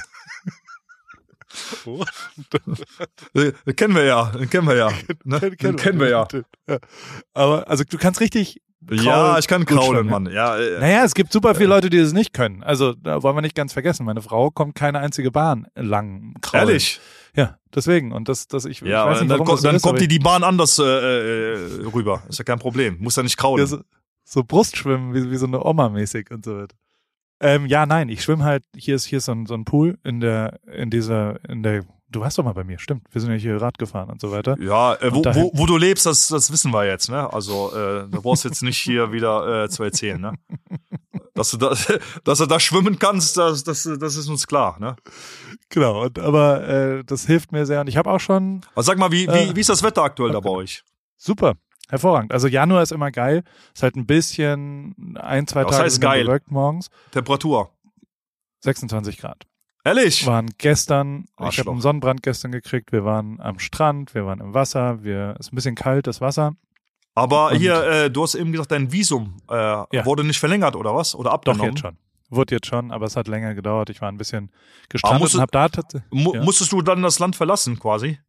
Oh. Den den kennen wir ja, den kennen wir ja. Ne? Den kennen wir ja. ja. Aber also du kannst richtig. Ja, ich kann kraulen, ja. Mann. Ja, äh, Naja, es gibt super viele Leute, die das nicht können. Also da wollen wir nicht ganz vergessen. Meine Frau kommt keine einzige Bahn lang kraulen. ehrlich. Ja, deswegen. Und das, das ich, Ja, ich weiß nicht, dann, warum kommt- das dann ist, kommt die die Bahn anders äh, äh, rüber. Ist ja kein Problem. Muss ja nicht Ja, kraulen. so, so Brustschwimmen, wie, wie so eine Oma mäßig und so weiter. Ähm, ja, nein, ich schwimme halt, hier ist, hier ist so ein, so ein Pool in der, in dieser, in der, du warst doch mal bei mir, stimmt, wir sind ja hier Rad gefahren und so weiter. Ja, äh, wo, wo, wo du lebst, das, das wissen wir jetzt, ne? Also, äh, du brauchst jetzt nicht hier wieder äh, zu erzählen, ne? Dass du, da, dass du da schwimmen kannst, das, das, das ist uns klar, ne? Genau, und, aber äh, das hilft mir sehr und ich habe auch schon, Aber sag mal, wie, Äh, wie, wie ist das Wetter aktuell da bei euch? super, hervorragend. Also Januar ist immer geil, ist halt ein bisschen, ein, zwei Was Tage heißt geil? bewölkt morgens, Temperatur. 26 Grad. Ehrlich? waren gestern, ich Arschloch. habe einen Sonnenbrand gestern gekriegt, wir waren am Strand, wir waren im Wasser, wir, ist ein bisschen kalt, das Wasser. Aber Und- hier, äh, du hast eben gesagt, dein Visum äh, wurde nicht verlängert, oder was? Oder Doch, abgenommen? jetzt schon. Wurde jetzt schon, aber es hat länger gedauert. Ich war ein bisschen gestrandet musst und hab da Ja. Musstest du dann das Land verlassen, quasi?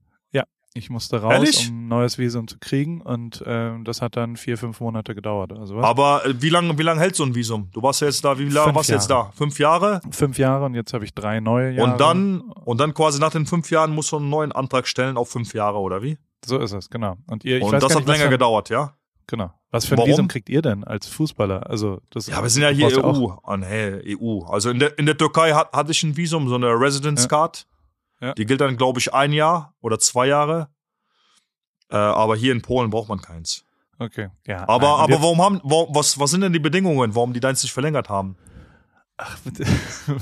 Ich musste raus, Ehrlich? um ein neues Visum zu kriegen und ähm, das hat dann vier, fünf Monate gedauert. Also was? Aber äh, wie lange wie lang hält so ein Visum? Du warst ja jetzt da, wie lange warst du jetzt da? Fünf Jahre? Fünf Jahre und jetzt habe ich drei neue Jahre. Und dann, und dann quasi nach den fünf Jahren musst du einen neuen Antrag stellen auf fünf Jahre, oder wie? So ist es, genau. Und ihr, ich und weiß das hat nicht, was länger für, gedauert, ja? Genau. Was für ein Warum? Visum kriegt ihr denn als Fußballer? Also das Ja, wir sind ja hier EU. Ah, nee, EU. Also in der, in der Türkei hat, hatte ich ein Visum, so eine Residence. Card. Ja. Die gilt dann, glaube ich, ein Jahr oder zwei Jahre. Äh, aber hier in Polen braucht man keins. Okay, ja. Aber, und aber warum haben, warum, was, was sind denn die Bedingungen, warum die deins nicht verlängert haben?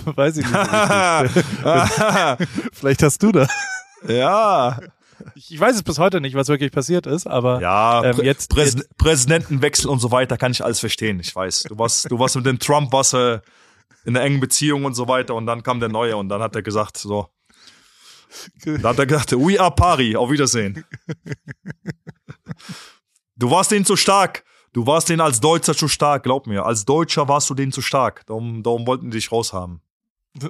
weiß ich nicht. Vielleicht hast du da. ja. Ich weiß es bis heute nicht, was wirklich passiert ist, aber Ja, Ähm, jetzt- Präs jetzt- Präsidentenwechsel und so weiter kann ich alles verstehen. Ich weiß. Du warst, du warst mit dem Trump, warst äh, in einer engen Beziehung und so weiter und dann kam der Neue und dann hat er gesagt, so. Dann hat er gesagt, we are pari, auf Wiedersehen. Du warst denen zu stark. Du warst denen als Deutscher zu stark, glaub mir. Als Deutscher warst du denen zu stark. Darum, darum wollten die dich raushaben.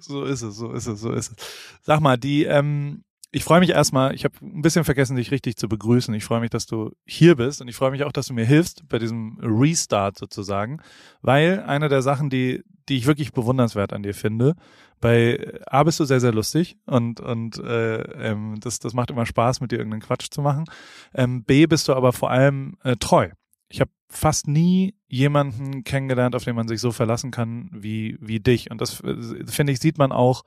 so ist es, so ist es, so ist es. Sag mal, die, ähm, ich freue mich erstmal, ich habe ein bisschen vergessen, dich richtig zu begrüßen. Ich freue mich, dass du hier bist und ich freue mich auch, dass du mir hilfst bei diesem Restart sozusagen, weil eine der Sachen, die, die ich wirklich bewundernswert an dir finde, bei A bist du sehr, sehr lustig und, und äh, ähm, das, das macht immer Spaß, mit dir irgendeinen Quatsch zu machen. Ähm, B bist du aber vor allem äh, treu. Ich habe fast nie jemanden kennengelernt, auf den man sich so verlassen kann wie, wie dich. Und das äh, finde ich, sieht man auch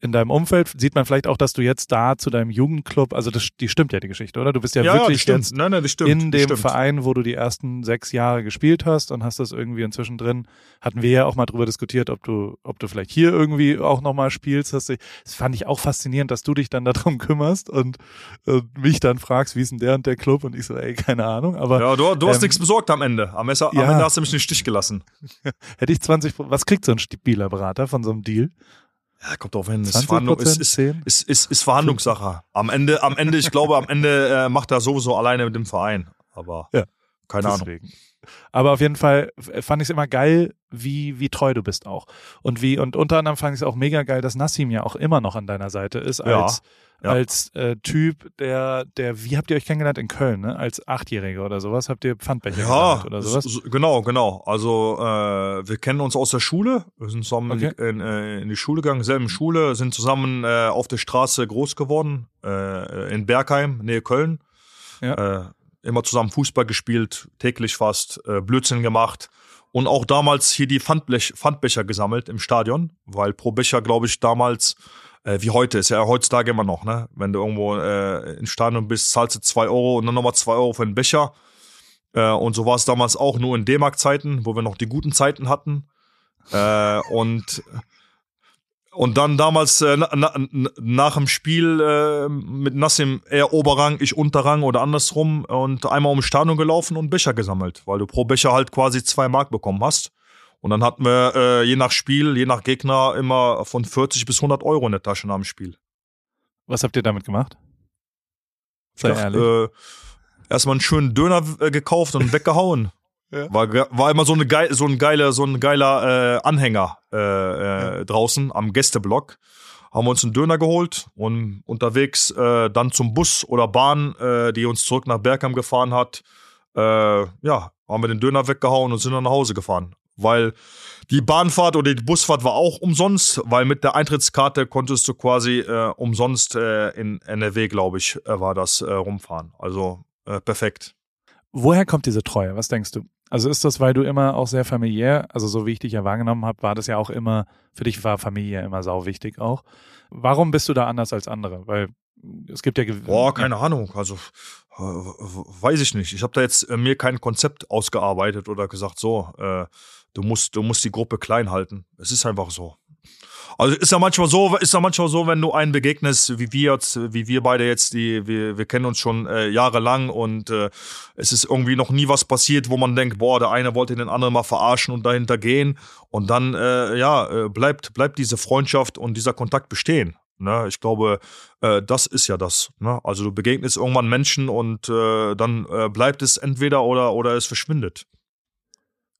in deinem Umfeld sieht man vielleicht auch, dass du jetzt da zu deinem Jugendclub, also das, die stimmt ja die Geschichte, oder? Du bist ja, Ja, ja, wirklich stimmt. jetzt Nein, nein, stimmt. in dem stimmt. Verein, wo du die ersten sechs Jahre gespielt hast und hast das irgendwie inzwischen drin. Hatten wir ja auch mal drüber diskutiert, ob du, ob du vielleicht hier irgendwie auch nochmal spielst. Das fand ich auch faszinierend, dass du dich dann darum kümmerst und, und mich dann fragst, wie ist denn der und der Club? Und ich so, ey, keine Ahnung. Aber Ja, du, du hast Ähm, nichts besorgt am Ende. Am, Messer, am ja. Ende hast du mich in den Stich gelassen. hätte ich 20, was kriegt so ein Spielerberater von so einem Deal? Ja, kommt drauf hin. Ist, 20 Verhandlung, ist, ist, 10? ist, ist, ist Verhandlungssache. Am Ende, am Ende, ich glaube, am Ende äh, macht er sowieso alleine mit dem Verein. Aber Ja. Keine Ahnung. Deswegen. Aber auf jeden Fall fand ich es immer geil, wie, wie treu du bist auch. Und wie, und unter anderem fand ich es auch mega geil, dass Nassim ja auch immer noch an deiner Seite ist, Ja, als, ja. als äh, Typ, der, der, wie habt ihr euch kennengelernt in Köln, ne? Als Achtjähriger oder sowas, habt ihr Pfandbecher Ja, oder sowas? so- genau, genau. Also äh, wir kennen uns aus der Schule. Wir sind zusammen in, Okay. die, in, äh, in die Schule gegangen, selben Schule, sind zusammen äh, auf der Straße groß geworden, äh, in Bergheim, Nähe Köln. Ja. Immer zusammen Fußball gespielt, täglich fast, äh, Blödsinn gemacht. Und auch damals hier die Pfandblech, Pfandbecher gesammelt im Stadion, weil pro Becher, glaube ich, damals, äh, wie heute, ist ja heutzutage immer noch, ne? Wenn du irgendwo äh, im Stadion bist, zahlst du zwei Euro und dann nochmal zwei Euro für den Becher. Äh, und so war es damals auch nur in D-Mark-Zeiten, wo wir noch die guten Zeiten hatten. Äh, und und dann damals äh, na, na, nach dem Spiel äh, mit Nassim eher Oberrang, ich Unterrang oder andersrum und einmal um Stadion gelaufen und Becher gesammelt, weil du pro Becher halt quasi zwei Mark bekommen hast. Und dann hatten wir äh, je nach Spiel, je nach Gegner immer von 40 bis 100 Euro in der Tasche nach dem Spiel. Was habt ihr damit gemacht? Sei Ja, ehrlich. Äh, erstmal einen schönen Döner äh, gekauft und weggehauen. Ja. War, war immer so eine geil, so ein geiler, so ein geiler äh, Anhänger äh, äh, draußen am Gästeblock. Haben wir uns einen Döner geholt und unterwegs äh, dann zum Bus oder Bahn, äh, die uns zurück nach Bergheim gefahren hat. Äh, ja, haben wir den Döner weggehauen und sind dann nach Hause gefahren. Weil die Bahnfahrt oder die Busfahrt war auch umsonst, weil mit der Eintrittskarte konntest du quasi äh, umsonst äh, in NRW, glaube ich, äh, war das äh, rumfahren. Also äh, perfekt. Woher kommt diese Treue? Was denkst du? Also ist das, weil du immer auch sehr familiär, also so wie ich dich ja wahrgenommen habe, war das ja auch immer, für dich war Familie immer sau wichtig auch. Warum bist du da anders als andere? Weil es gibt ja Boah, keine Ahnung. Also äh, weiß ich nicht. Ich habe da jetzt äh, mir kein Konzept ausgearbeitet oder gesagt, so, äh, du musst, du musst die Gruppe klein halten. Es ist einfach so. Also ist ja manchmal so, ist ja manchmal so, wenn du einen begegnest, wie wir jetzt, wie wir beide jetzt, die, wir, wir kennen uns schon äh, jahrelang und äh, es ist irgendwie noch nie was passiert, wo man denkt, boah, der eine wollte den anderen mal verarschen und dahinter gehen und dann, äh, ja, äh, bleibt, bleibt diese Freundschaft und dieser Kontakt bestehen. Ne? Ich glaube, äh, das ist ja das. Ne? Also du begegnest irgendwann Menschen und äh, dann äh, bleibt es entweder oder, oder es verschwindet.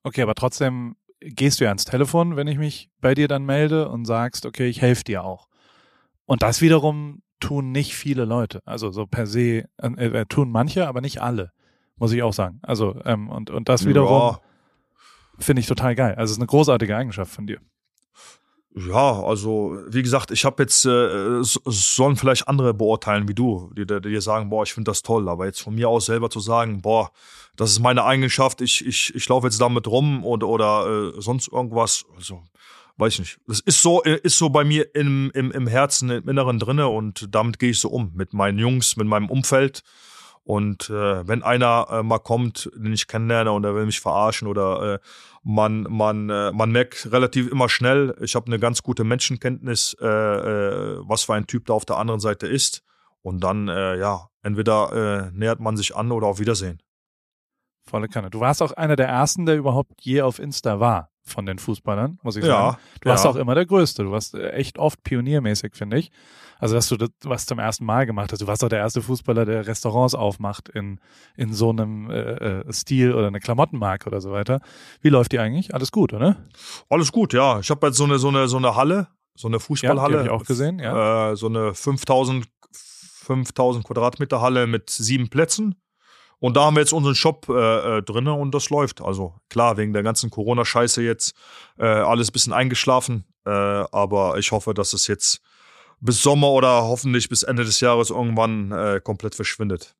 Okay, aber trotzdem gehst du ja ans Telefon, wenn ich mich bei dir dann melde und sagst, okay, ich helfe dir auch. Und das wiederum tun nicht viele Leute. Also so per se äh, äh, tun manche, aber nicht alle, muss ich auch sagen. Also ähm, und und das wiederum finde ich total geil. Also es ist eine großartige Eigenschaft von dir. Ja, also wie gesagt, ich habe jetzt, äh, so- sollen vielleicht andere beurteilen wie du, die, dir sagen, boah, ich finde das toll, aber jetzt von mir aus selber zu sagen, boah, das ist meine Eigenschaft, ich, ich, ich laufe jetzt damit rum oder, oder äh, sonst irgendwas, also weiß ich nicht. Das ist so, äh, ist so bei mir im, im, im Herzen, im Inneren drinne und damit gehe ich so um, mit meinen Jungs, mit meinem Umfeld. Und äh, wenn einer äh, mal kommt, den ich kennenlerne und er will mich verarschen oder äh, man, man, äh, man merkt relativ immer schnell, ich habe eine ganz gute Menschenkenntnis, äh, äh, was für ein Typ da auf der anderen Seite ist. Und dann, äh, ja, entweder äh, nähert man sich an oder auf Wiedersehen. Volle Kanne. Du warst auch einer der ersten, der überhaupt je auf Insta war von den Fußballern, muss ich Ja, sagen. Du warst ja. auch immer der Größte. Du warst äh, echt oft pioniermäßig, finde ich. Also, dass du das was zum ersten Mal gemacht hast. Du warst auch der erste Fußballer, der Restaurants aufmacht in, in so einem äh, äh, Stil oder eine Klamottenmarke oder so weiter. Wie läuft die eigentlich? Alles gut, oder? Alles gut, ja. Ich habe jetzt so eine, so eine, so eine Halle, so eine Fußballhalle. Ja, die hab ich auch gesehen, ja. Äh, so eine 5000, 5000 Quadratmeter Halle mit sieben Plätzen. Und da haben wir jetzt unseren Shop äh, äh, drinne und das läuft. Also klar, wegen der ganzen Corona-Scheiße jetzt äh, alles ein bisschen eingeschlafen. Äh, aber ich hoffe, dass es jetzt bis Sommer oder hoffentlich bis Ende des Jahres irgendwann äh, komplett verschwindet.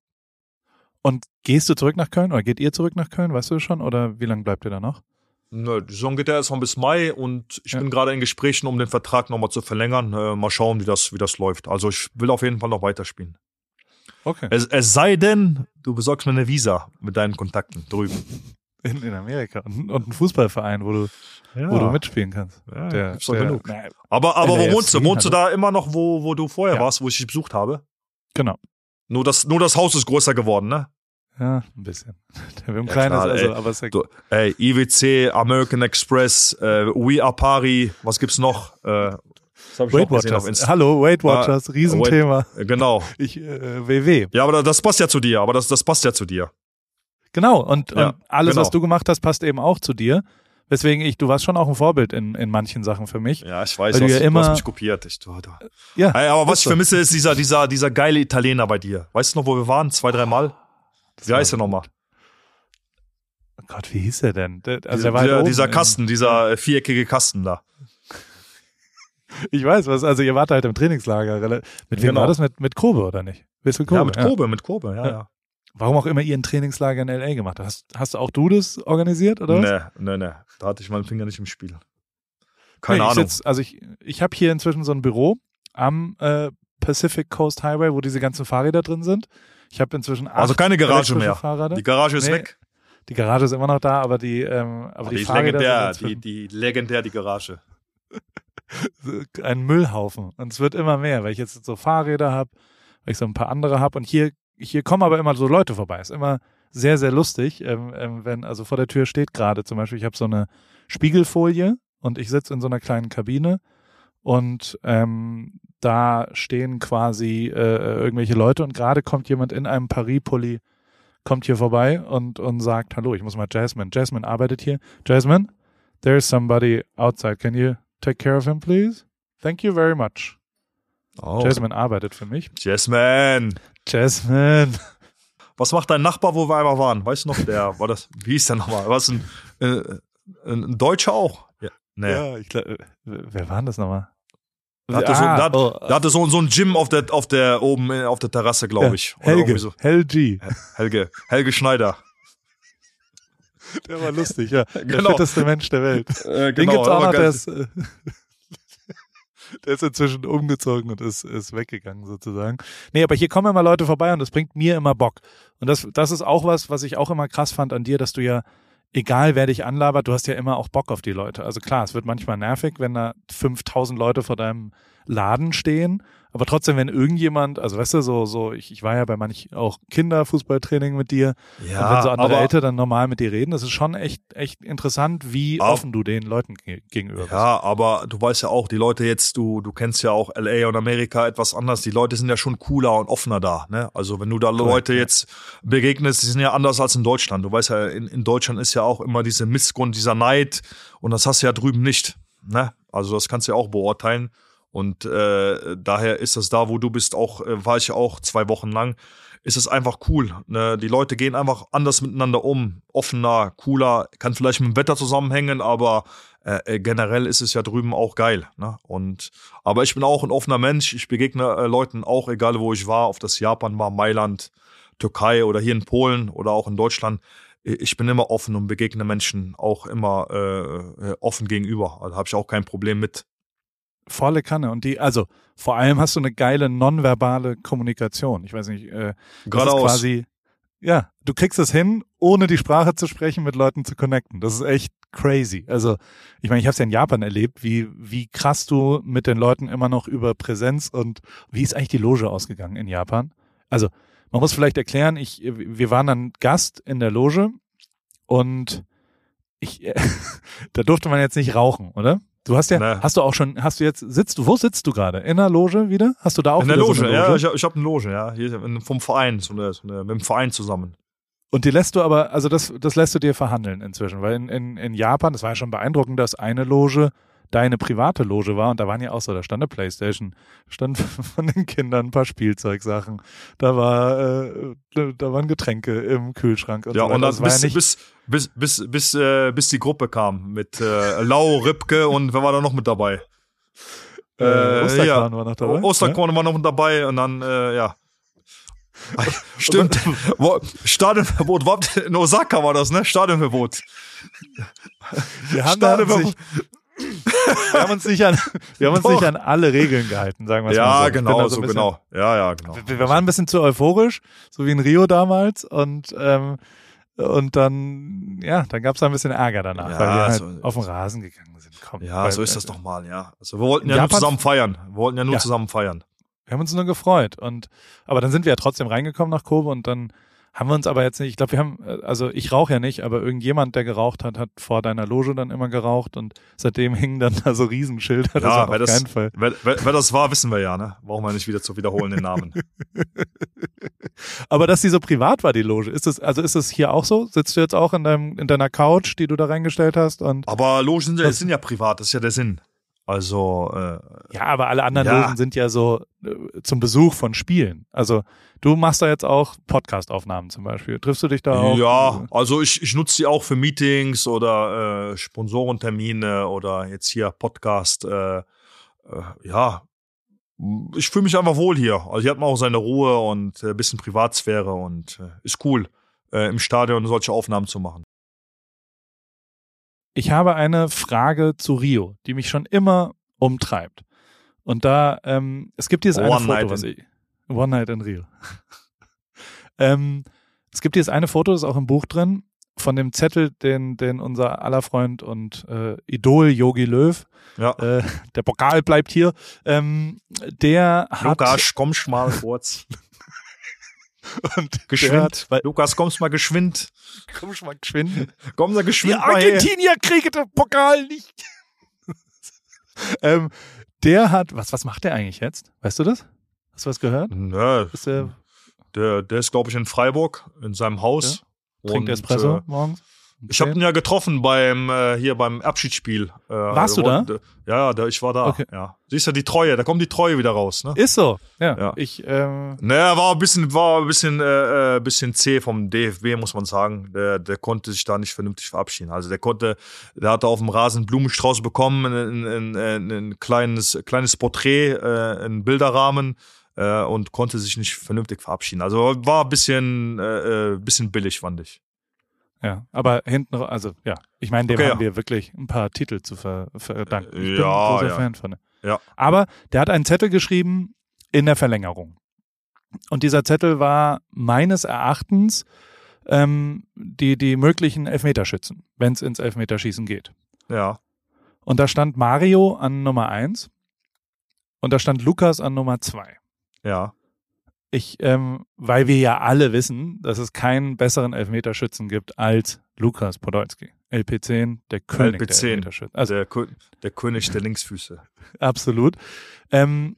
Und gehst du zurück nach Köln oder geht ihr zurück nach Köln? Weißt du schon? Oder wie lange bleibt ihr da noch? Nö, die Saison geht ja erstmal bis Mai und ich Ja. bin gerade in Gesprächen, um den Vertrag nochmal zu verlängern. Äh, mal schauen, wie das, wie das läuft. Also ich will auf jeden Fall noch weiterspielen. Okay. Es, es sei denn, du besorgst mir eine Visa mit deinen Kontakten drüben. In, in Amerika. Und, und ein Fußballverein, wo du, Ja. wo du mitspielen kannst. Ja, Der, gibt's doch der, genug. Na, Aber, aber wo wohnst du? Wohnst du da immer noch, wo, wo du vorher Ja. warst, wo ich dich besucht habe? genau. Nur das, nur das Haus ist größer geworden, ne? Ja, ein bisschen. Wir haben Ja, kleines, klar, also, ey. aber es ist Du, ey, IWC, American Express, äh, We Are Pari, was gibt's noch? Äh, das hab ich Weight Watchers. Hallo, Weight Watchers, Riesenthema. Äh, Genau. Ich, äh, WW. Ja, aber das passt ja zu dir, aber das, das passt ja zu dir. Genau. Und, Ja, und alles, genau. was du gemacht hast, passt eben auch zu dir. Weswegen ich, du warst schon auch ein Vorbild in, in manchen Sachen für mich. Ja, ich weiß, Weil du, ja immer- du hast mich kopiert. Ich, du, du. Ja. Ey, aber was ich so. vermisse, ist dieser, dieser, dieser geile Italiener bei dir. Weißt du noch, wo wir waren? Zwei, dreimal? Wie heißt der nochmal? Oh Gott, wie hieß der denn? Also Dieser, der war halt dieser, dieser Kasten, dieser viereckige Kasten da. Ich weiß was, also ihr wart halt im Trainingslager. Mit wem Genau. war das? Mit, mit Kobe oder nicht? Du Kobe? Ja, mit Kobe, mit Kobe, ja, Ja. ja. Warum auch immer ihr ein Trainingslager in L.A. gemacht habt. Hast, hast auch du das organisiert oder was? Nee, nee, nee. Da hatte ich meinen Finger nicht im Spiel. Keine Nee, ich Ahnung. Sitz, also ich, ich habe hier inzwischen so ein Büro am äh, Pacific Coast Highway, wo diese ganzen Fahrräder drin sind. Ich habe inzwischen acht Also keine Garage mehr. Fahrräder. Die Garage ist Nee, weg. Die Garage ist immer noch da, aber die, ähm, aber Aber die, die Fahrräder legendär, die, die legendär, die Garage. ein Müllhaufen. Und es wird immer mehr, weil ich jetzt so Fahrräder habe, weil ich so ein paar andere habe. Und hier, hier kommen aber immer so Leute vorbei. Ist immer sehr, sehr lustig, ähm, ähm, wenn, also vor der Tür steht gerade zum Beispiel, ich habe so eine Spiegelfolie und ich sitze in so einer kleinen Kabine und ähm, da stehen quasi äh, irgendwelche Leute und gerade kommt jemand in einem Paris-Pulli, kommt hier vorbei und, und sagt, hallo, ich muss mal Jasmine. Jasmine arbeitet hier. Jasmine, there is somebody outside. Can you take care of him, please? Thank you very much. Oh. Jasmine arbeitet für mich. Jasmine. Jasmine. Was macht dein Nachbar, wo wir einmal waren? Weißt du noch, der, war das, wie hieß der nochmal? War es ein, äh, ein, Deutscher auch? Ja. Nee. Ja, ich glaube, wer war denn das nochmal? Der hatte, so, Ah, der, hat, oh, der hatte so, so ein Gym auf der, auf der, oben äh, auf der Terrasse, glaube ich. Oder Helge, So. Helgi. Helge. Helge Schneider. Der war lustig, ja. Der Genau. fitteste Mensch der Welt. Äh, Den gibt's auch noch, der ist, äh, der ist inzwischen umgezogen und ist, ist weggegangen sozusagen. Nee, aber hier kommen immer Leute vorbei und das bringt mir immer Bock. Und das, das ist auch was, was ich auch immer krass fand an dir, dass du ja, egal wer dich anlabert, du hast ja immer auch Bock auf die Leute. Also klar, es wird manchmal nervig, wenn da 5000 Leute vor deinem Laden stehen. Aber trotzdem, wenn irgendjemand, also weißt du, so, so, ich, ich war ja bei manch auch Kinderfußballtraining mit dir. ja, und wenn so andere Eltern dann normal mit dir reden, das ist schon echt, echt interessant, wie Auf- offen du den Leuten ge gegenüber bist. Ja, aber du weißt ja auch, die Leute jetzt, du, du kennst ja auch LA und Amerika etwas anders. Die Leute sind ja schon cooler und offener da. Ne? Also wenn du da Leute ja. jetzt begegnest, die sind ja anders als in Deutschland. Du weißt ja, in, in Deutschland ist ja auch immer diese Missgrund, dieser Neid und das hast du ja drüben nicht. Ne? Also das kannst du ja auch beurteilen. Und äh, daher ist das da, wo du bist, auch, äh, war ich auch zwei Wochen lang, ist es einfach cool. Ne? Die Leute gehen einfach anders miteinander um, offener, cooler, kann vielleicht mit dem Wetter zusammenhängen, aber äh, äh, generell ist es ja drüben auch geil. Ne? Und aber ich bin auch ein offener Mensch. Ich begegne äh, Leuten auch, egal wo ich war, ob das Japan war, Mailand, Türkei oder hier in Polen oder auch in Deutschland. Ich bin immer offen und begegne Menschen auch immer äh, äh, offen gegenüber. Also habe ich auch kein Problem mit. Volle Kanne. Und die, also vor allem hast du eine geile nonverbale Kommunikation. Ich weiß nicht, äh, das ist quasi, ja, du kriegst es hin, ohne die Sprache zu sprechen, mit Leuten zu connecten. Das ist echt crazy. Also, ich meine, ich habe es ja in Japan erlebt, wie, wie krass du mit den Leuten immer noch über Präsenz und wie ist eigentlich die Loge ausgegangen in Japan? Also, man muss vielleicht erklären, ich, wir waren dann Gast in der Loge und ich, da durfte man jetzt nicht rauchen, oder? Du hast ja, Nee. hast du auch schon, hast du jetzt, sitzt du, wo sitzt du gerade? In der Loge wieder? Hast du da auch in der Loge, so eine ja, ich, hab- ich habe eine Loge, ja, hier vom Verein, so eine, so eine, mit dem Verein zusammen. Und die lässt du aber, also das, das lässt du dir verhandeln inzwischen, weil in, in, in Japan, das war ja schon beeindruckend, dass eine Loge deine private Loge war und da waren ja auch so, da stand eine Playstation, stand von den Kindern ein paar Spielzeugsachen, da war, äh, da waren Getränke im Kühlschrank und Ja, so und dann das war ja bis, bis, bis, bis, bis, äh, bis die Gruppe kam mit äh, Lau, Ripke und wer war da noch mit dabei? äh, äh, Osterkorn ja. war noch dabei. Osterkorn war noch mit dabei und dann, äh, ja. Stimmt. Stadionverbot, in Osaka war das, ne? Stadionverbot. Wir haben, da sich, wir haben uns nicht an, wir haben uns nicht an alle Regeln gehalten, sagen wir es ja, mal so. genau, so, genau. Ja, ja, genau. Wir, wir, waren ein bisschen zu euphorisch, so wie in Rio damals und ähm, und dann, ja, dann gab es ein bisschen Ärger danach, ja, weil wir halt so, auf den Rasen gegangen sind. Komm, ja, weil, so ist das doch mal, ja. Also wir wollten ja Japan, nur zusammen feiern. Wir wollten ja nur ja. zusammen feiern. Wir haben uns nur gefreut. Und aber dann sind wir ja trotzdem reingekommen nach Kobe und dann haben wir uns aber jetzt nicht, ich glaube, wir haben, äh, also ich rauche ja nicht, aber irgendjemand, der geraucht hat, hat vor deiner Loge dann immer geraucht und seitdem hingen dann da so Riesenschilder. Ja, das wer, das, Fall. Wer, wer, wer, das war, wissen wir ja, ne? Brauchen wir nicht wieder zu wiederholen den Namen. aber dass die so privat war, die Loge, ist das, also ist das hier auch so? Sitzt du jetzt auch in deinem, in deiner Couch, die du da reingestellt hast? Und aber Logen sind ja, sind ja privat, das ist ja der Sinn. Also äh, ja, aber alle anderen ja. Logen sind ja so äh, zum Besuch von Spielen. Also du machst da jetzt auch Podcast-Aufnahmen zum Beispiel. Triffst du dich da auch? Ja, also ich, ich nutze die auch für Meetings oder äh, Sponsorentermine oder jetzt hier Podcast. Äh, äh, ja, ich fühle mich einfach wohl hier. Also hier hat man auch seine Ruhe und äh, bisschen Privatsphäre und äh, ist cool, äh, im Stadion solche Aufnahmen zu machen. Ich habe eine Frage zu Rio, die mich schon immer umtreibt. Und da, ähm, es gibt dieses eine One Foto, was ich. One Night in Rio. ähm, es gibt dieses eine Foto, das ist auch im Buch drin, von dem Zettel, den, den unser aller Freund und äh, Idol Yogi Löw, ja. äh, der Pokal bleibt hier, ähm, der hat. Lukas, kommst mal kurz. Und geschwind. Hat, Lukas, kommst mal geschwind. Kommst mal geschwind. Komm mal geschwind. Die Argentinier kriegen den Pokal nicht. ähm, der hat, was, was macht der eigentlich jetzt? Weißt du das? Hast du was gehört? Nö. Ist der, der, der ist, glaube ich, in Freiburg, in seinem Haus. Ja? Trinkt Espresso äh, morgens? Ich habe ihn ja getroffen beim äh, hier beim Abschiedsspiel. Äh, Warst du da? Ja, da, ich war da. Okay. Ja. Siehst du die Treue, da kommt die Treue wieder raus. Ne? Ist so. Ja. ja. Ich. Ähm naja, war ein bisschen, war ein bisschen, äh, äh bisschen zäh vom DFB, muss man sagen. Der, der konnte sich da nicht vernünftig verabschieden. Also der konnte, der hatte auf dem Rasen einen Blumenstrauß bekommen, ein, ein, ein, ein kleines, kleines Porträt, äh, ein Bilderrahmen äh, und konnte sich nicht vernünftig verabschieden. Also war ein bisschen, äh, äh bisschen billig, fand ich. Ja, aber hinten, also ja, ich meine, dem okay, haben ja. wir wirklich ein paar Titel zu ver verdanken. Ich bin ja, ein großer ja. Fan von. Ja. Aber der hat einen Zettel geschrieben in der Verlängerung. Und dieser Zettel war meines Erachtens ähm, die, die möglichen Elfmeterschützen, wenn es ins Elfmeterschießen geht. Ja. Und da stand Mario an Nummer eins und da stand Lukas an Nummer zwei. Ja. Ich, ähm, weil wir ja alle wissen, dass es keinen besseren Elfmeterschützen gibt als Lukas Podolski. LP10, der König LP10, der Elfmeterschützen. Also, der, der König der Linksfüße. Absolut. Ähm,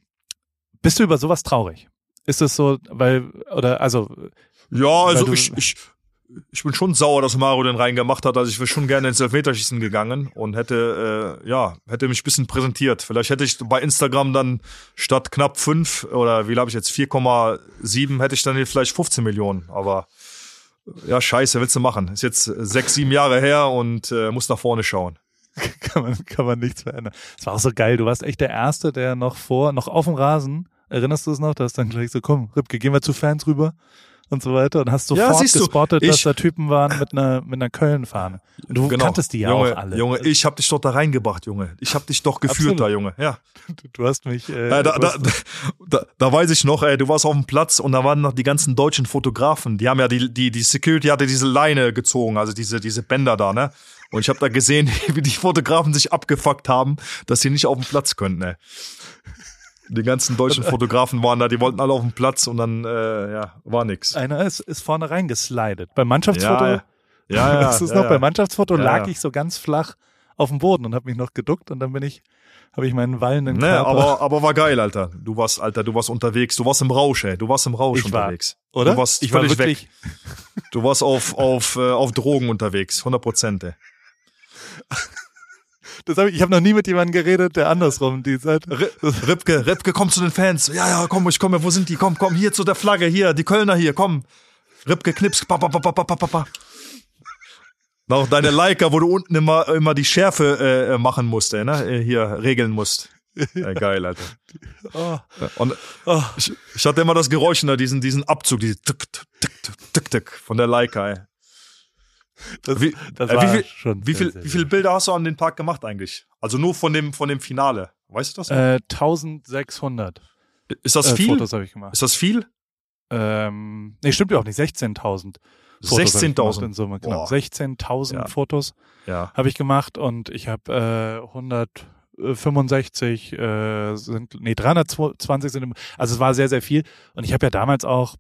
bist du über sowas traurig? Ist es so, weil, oder, also. Ja, also ich, ich, ich bin schon sauer, dass Mario den reingemacht hat. Also ich wäre schon gerne ins Elfmeterschießen gegangen und hätte, äh, ja, hätte mich bisschen präsentiert. Vielleicht hätte ich bei Instagram dann statt knapp fünf oder wie habe ich jetzt 4,7 hätte ich dann vielleicht 15 Millionen. Aber ja, scheiße, willst du machen. Ist jetzt sechs, sieben Jahre her und äh, muss nach vorne schauen. kann man, kann man nichts verändern. Es war auch so geil. Du warst echt der Erste, der noch vor, noch auf dem Rasen, erinnerst du es noch? Da ist dann gleich so, komm, Ripke, gehen wir zu Fans rüber und so weiter und hast sofort ja, gespottet, dass da Typen waren mit einer mit einer Köln-Fahne. Du genau. kanntest die ja Junge, auch alle. Junge, ich hab dich doch da reingebracht, Junge. Ich hab dich doch geführt Absolut. da, Junge. Ja. Du, hast mich. Äh, äh, da, da, da, da, weiß ich noch, ey, du warst auf dem Platz und da waren noch die ganzen deutschen Fotografen. Die haben ja die die die Security hatte diese Leine gezogen, also diese diese Bänder da, ne? Und ich habe da gesehen, wie die Fotografen sich abgefuckt haben, dass sie nicht auf dem Platz können, ey. Die ganzen deutschen Fotografen waren da, die wollten alle auf den Platz und dann, äh, ja, war nix. Einer ist, ist vorne reingeslidet. Beim Mannschaftsfoto, ja, ja, ja, ist ja, noch, ja. beim Mannschaftsfoto lag ich so ganz flach auf dem Boden und habe mich noch geduckt und dann bin ich, habe ich meinen wallenden nee, Körper. aber, aber war geil, Alter. Du warst, Alter, du warst unterwegs, du warst im Rausch, ey. Du warst im Rausch ich unterwegs. War, oder? Du warst ich war wirklich weg. Du warst auf, auf, äh, auf Drogen unterwegs, 100 Prozent, ey. Das hab ich ich habe noch nie mit jemandem geredet, der andersrum die Zeit. Ripke, Ripke, komm zu den Fans. Ja, ja, komm, ich komme. Wo sind die? Komm, komm, hier zu der Flagge, hier, die Kölner hier, komm. Ripke, knips, pa, pa, pa, pa, pa, pa, pa. Noch deine Leica, wo du unten immer, immer die Schärfe äh, machen musst, ne? Äh, hier regeln musst. Ja, geil, Alter. Oh. Und oh. Ich, ich, hatte immer das Geräusch, ne, diesen, diesen Abzug, diesen Tick, Tick, Tick, Tick, Tick von der Leica, ey. Das, Wie- das äh, war wie viel- schon Wie, viel, sehr wie viele Bilder hast du an den Tag gemacht eigentlich? Also nur von dem, von dem Finale. Weißt du das? Äh, 1600 ist das äh, viel? Fotos habe ich gemacht. Ist das viel? Ähm, nee, stimmt ja auch nicht. 16.000. Fotos hab ich gemacht 16.000. in Summe. Genau. Boah. 16.000 Ja. Fotos Ja. habe ich gemacht und ich habe äh, 165 äh, sind nee 320 sind im, also es war sehr sehr viel und ich habe ja damals auch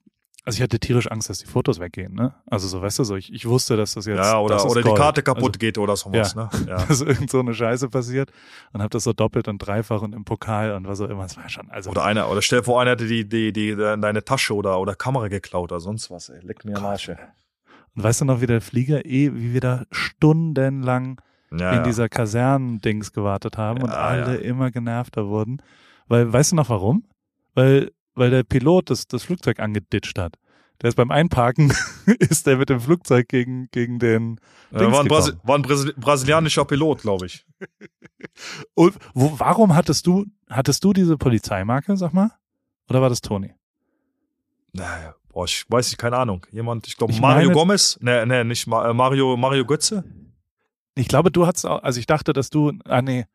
also ich hatte tierisch Angst, dass die Fotos weggehen, ne? Also so weißt du so, ich, ich wusste, dass das jetzt Ja, oder, das oder die. Karte kaputt also, geht oder sowas, ne? Ja. dass irgend so eine Scheiße passiert und habe das so doppelt und dreifach und im Pokal und was auch immer, es war schon also Oder einer, oder stell dir vor, einer hätte die, die, die, deine Tasche oder, oder Kamera geklaut oder sonst was, ey. Leck mir am Arsch, ey. und weißt du noch, wie der Flieger eh, wie wir da stundenlang Ja, in ja. dieser Kasernendings gewartet haben und Ja, alle ja. immer genervter wurden. Weil, weißt du noch warum? Weil, weil der Pilot das, das Flugzeug angeditscht hat. Der ist beim Einparken, ist der mit dem Flugzeug gegen, gegen den Äh, war ein, Brasi war ein Brasi brasilianischer Pilot, glaube ich. Und wo, warum hattest du, hattest du diese Polizeimarke, sag mal? Oder war das Toni? Naja, boah, ich weiß nicht, keine Ahnung. Jemand, ich glaube Mario meine- Gomez? Nee, nee, nicht äh, Mario, Mario Götze? Ich glaube, du hattest auch, also ich dachte, dass du, ah nee,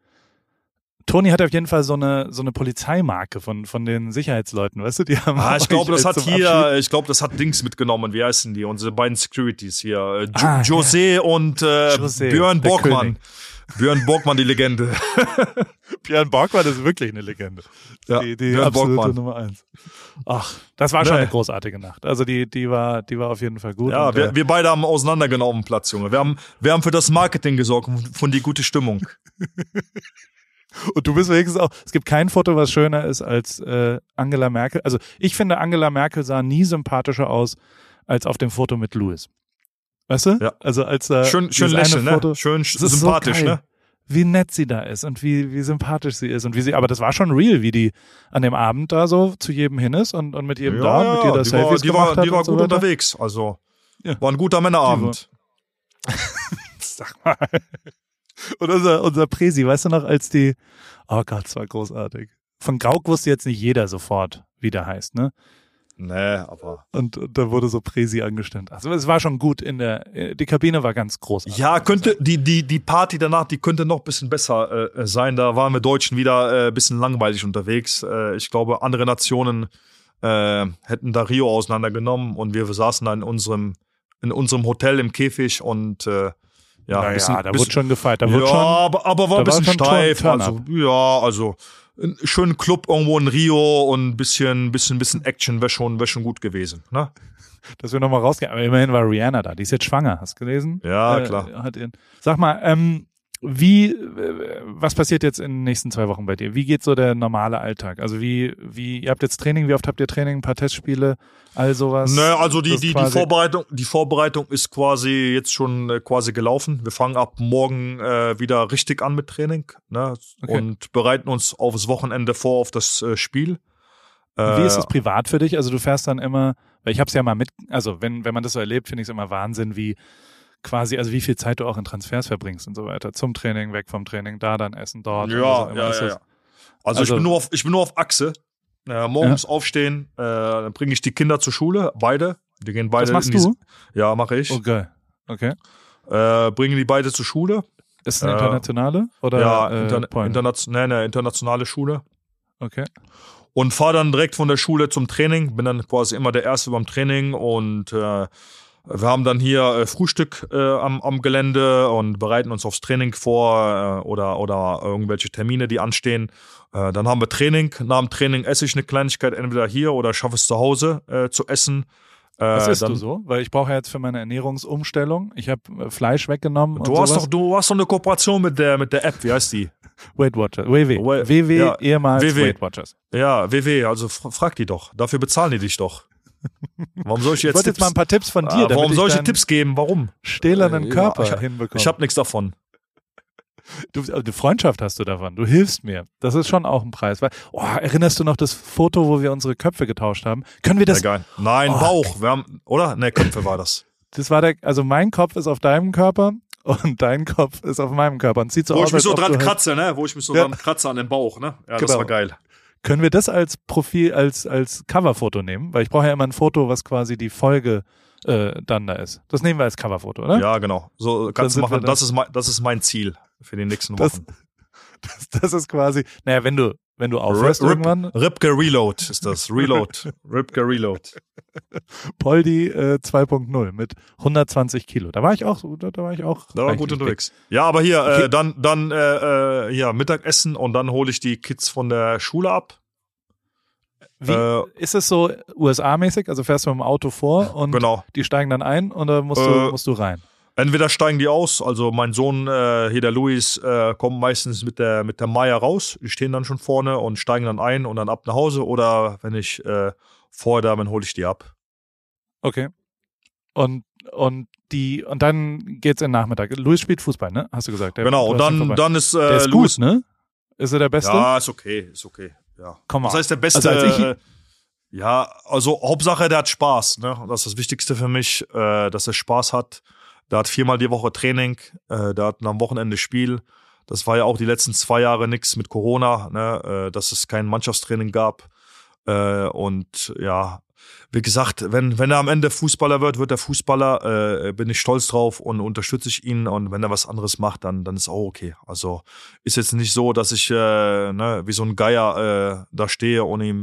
Toni hat auf jeden Fall so eine, so eine Polizeimarke von, von den Sicherheitsleuten, weißt du, die haben Ah, ich glaube, das hat hier, Abschied- ich glaube, das hat Dings mitgenommen. Wie heißen die? Unsere beiden Securities hier. Äh, jo Ah, ja. José und äh, José, Björn Borgmann. Björn Borgmann, die Legende. Björn Borgmann ist wirklich eine Legende. Ja, die die Björn absolute Borgmann. Nummer eins. Ach, das war schon Nee. eine großartige Nacht. Also die, die war, die war auf jeden Fall gut. Ja, und, wir, äh, wir beide haben auseinandergenommen Platz, Junge. Wir haben, wir haben für das Marketing gesorgt und von die gute Stimmung. und du bist wenigstens auch. Es gibt kein Foto, was schöner ist als äh, Angela Merkel. Also ich finde, Angela Merkel sah nie sympathischer aus als auf dem Foto mit Louis. Weißt du? Ja. Also als da Schön, schön lächeln, ne? Foto, Schön Das ist so sympathisch, geil. ne? wie nett sie da ist und wie, wie sympathisch sie ist und wie sie, aber das war schon real, wie die an dem Abend da so zu jedem hin ist und, und mit jedem da, mit dir da die Selfies war, die gemacht war, hat die war so gut weiter. unterwegs. Also Ja. war ein guter Männerabend. Sag mal. Und unser, unser Presi, weißt du noch, als die, oh Gott, es war großartig. Von Grauk wusste jetzt nicht jeder sofort, wie der heißt, ne? Nee, aber. Und, und da wurde so Presi angestimmt. Also es war schon gut in der, die Kabine war ganz großartig. Ja, könnte, die, die, die Party danach, die könnte noch ein bisschen besser äh, sein. Da waren wir Deutschen wieder äh, ein bisschen langweilig unterwegs. Äh, ich glaube, andere Nationen äh, hätten da Rio auseinandergenommen und wir saßen da in unserem, in unserem Hotel im Käfig und äh, ja, naja, bisschen, da bisschen, wurde schon gefeiert. Da ja, wurde schon, aber, aber war ein war bisschen Turn- steif. Also, ja, also ein schönen Club irgendwo in Rio und ein bisschen, bisschen, bisschen Action wäre schon, wär schon gut gewesen. Ne? dass wir nochmal rausgehen. Aber immerhin war Rihanna da. Die ist jetzt schwanger, hast du gelesen? Ja, Äh, klar. Hat ihren, sag mal, ähm, wie, äh, was passiert jetzt in den nächsten zwei Wochen bei dir? Wie geht so der normale Alltag? Also wie, wie, ihr habt jetzt Training, wie oft habt ihr Training, ein paar Testspiele, all sowas? Ne, also die, Das die, die, Vorbereitung, die Vorbereitung ist quasi jetzt schon äh, quasi gelaufen. Wir fangen ab morgen äh, wieder richtig an mit Training ne? Okay. und bereiten uns aufs Wochenende vor auf das äh, Spiel. Äh, Wie ist es privat für dich? Also du fährst dann immer, weil ich habe es ja mal mit, also wenn, wenn man das so erlebt, finde ich es immer Wahnsinn, wie quasi, also wie viel Zeit du auch in Transfers verbringst und so weiter. Zum Training, weg vom Training, da dann essen, dort. Ja, immer. ja, ja, ja. Also, Also- ich, bin nur auf, ich bin nur auf Achse. Äh, morgens aufstehen, äh, dann bringe ich die Kinder zur Schule, beide. Die gehen beide Das machst in die, du? Ja, mache ich. Okay. Okay. Äh, bringen die beide zur Schule. Ist es eine Äh, internationale? Oder ja, äh, interna Point? internation nee, nee, internationale Schule. Okay. und fahre dann direkt von der Schule zum Training. Bin dann quasi immer der Erste beim Training und äh, wir haben dann hier äh, Frühstück äh, am, am Gelände und bereiten uns aufs Training vor äh, oder, oder irgendwelche Termine, die anstehen. Äh, dann haben wir Training. Nach dem Training esse ich eine Kleinigkeit entweder hier oder schaffe es zu Hause äh, zu essen. Äh, Was isst dann, du so? Weil ich brauche ja jetzt für meine Ernährungsumstellung, ich habe äh, Fleisch weggenommen. Du hast, sowas. doch, du hast doch eine Kooperation mit der, mit der App, wie heißt die? Weight Watchers. WW. WW, ja, ehemals WW. Weight Watchers. Ja, WW, also frag die doch. Dafür bezahlen die dich doch. Warum soll ich Ich jetzt wollte jetzt mal ein paar Tipps von dir, Ah, warum soll ich dir Tipps geben? Warum? stählernen Äh, Körper ja, ich- hinbekomme. Ich habe nichts davon. du, also eine Freundschaft hast du davon. Du hilfst mir. Das ist schon auch ein Preis. Weil, oh, erinnerst du noch das Foto, wo wir unsere Köpfe getauscht haben? Können wir das? Geil. Nein, Oh. Bauch. Wir haben, oder? Ne, Köpfe war das. Das war der, also mein Kopf ist auf deinem Körper und dein Kopf ist auf meinem Körper und sieht so Wo aus, ich mich so dran kratze, ne? Wo ich mich so Ja. dran kratze an den Bauch, ne? Ja, das Genau. war geil. Können wir das als Profil, als als Coverfoto nehmen? Weil ich brauche ja immer ein Foto, was quasi die Folge äh, dann da ist. Das nehmen wir als Coverfoto, oder? Ja, genau. So kannst du machen. da. Das ist, mein, das ist mein Ziel für die nächsten Das, Wochen. das, das ist quasi, naja, wenn du, wenn du aufhörst Rip- irgendwann, Ripke Reload ist das. Reload. Ripke Reload. Poldi äh, 2.0 mit 120 Kilo. Da war ich auch, da, da war ich auch. Da war gut unterwegs. Ja, aber hier, Okay. äh, dann, dann äh, äh, ja, Mittagessen und dann hole ich die Kids von der Schule ab. Wie, Äh, ist es so USA-mäßig? Also fährst du mit dem Auto vor und Genau. die steigen dann ein oder musst, du, Äh, musst du rein? Entweder steigen die aus, also mein Sohn, äh, hier der Luis, äh, kommt meistens mit der, mit der Maya raus. Die stehen dann schon vorne und steigen dann ein und dann ab nach Hause. Oder wenn ich äh, vorher da bin, hole ich die ab. Okay. Und, und die, und dann geht's in den Nachmittag. Luis spielt Fußball, ne? Hast du gesagt. Der- genau, und dann, dann ist, äh, Der ist Luis. gut, ne? Ist er der Beste? Ja, ist okay, ist okay. Ja. Komm mal. Das heißt, der Beste. Also als ich- ja, also Hauptsache, der hat Spaß. Ne? Das ist das Wichtigste für mich, äh, dass er Spaß hat. Der hat viermal die Woche Training, äh, der hat am Wochenende Spiel. Das war ja auch die letzten zwei Jahre nichts mit Corona, ne? äh, dass es kein Mannschaftstraining gab. Äh, und ja, wie gesagt, wenn, wenn er am Ende Fußballer wird, wird er Fußballer, äh, bin ich stolz drauf und unterstütze ich ihn. Und wenn er was anderes macht, dann, dann ist auch okay. Also ist jetzt nicht so, dass ich äh, ne, wie so ein Geier äh, da stehe und ihm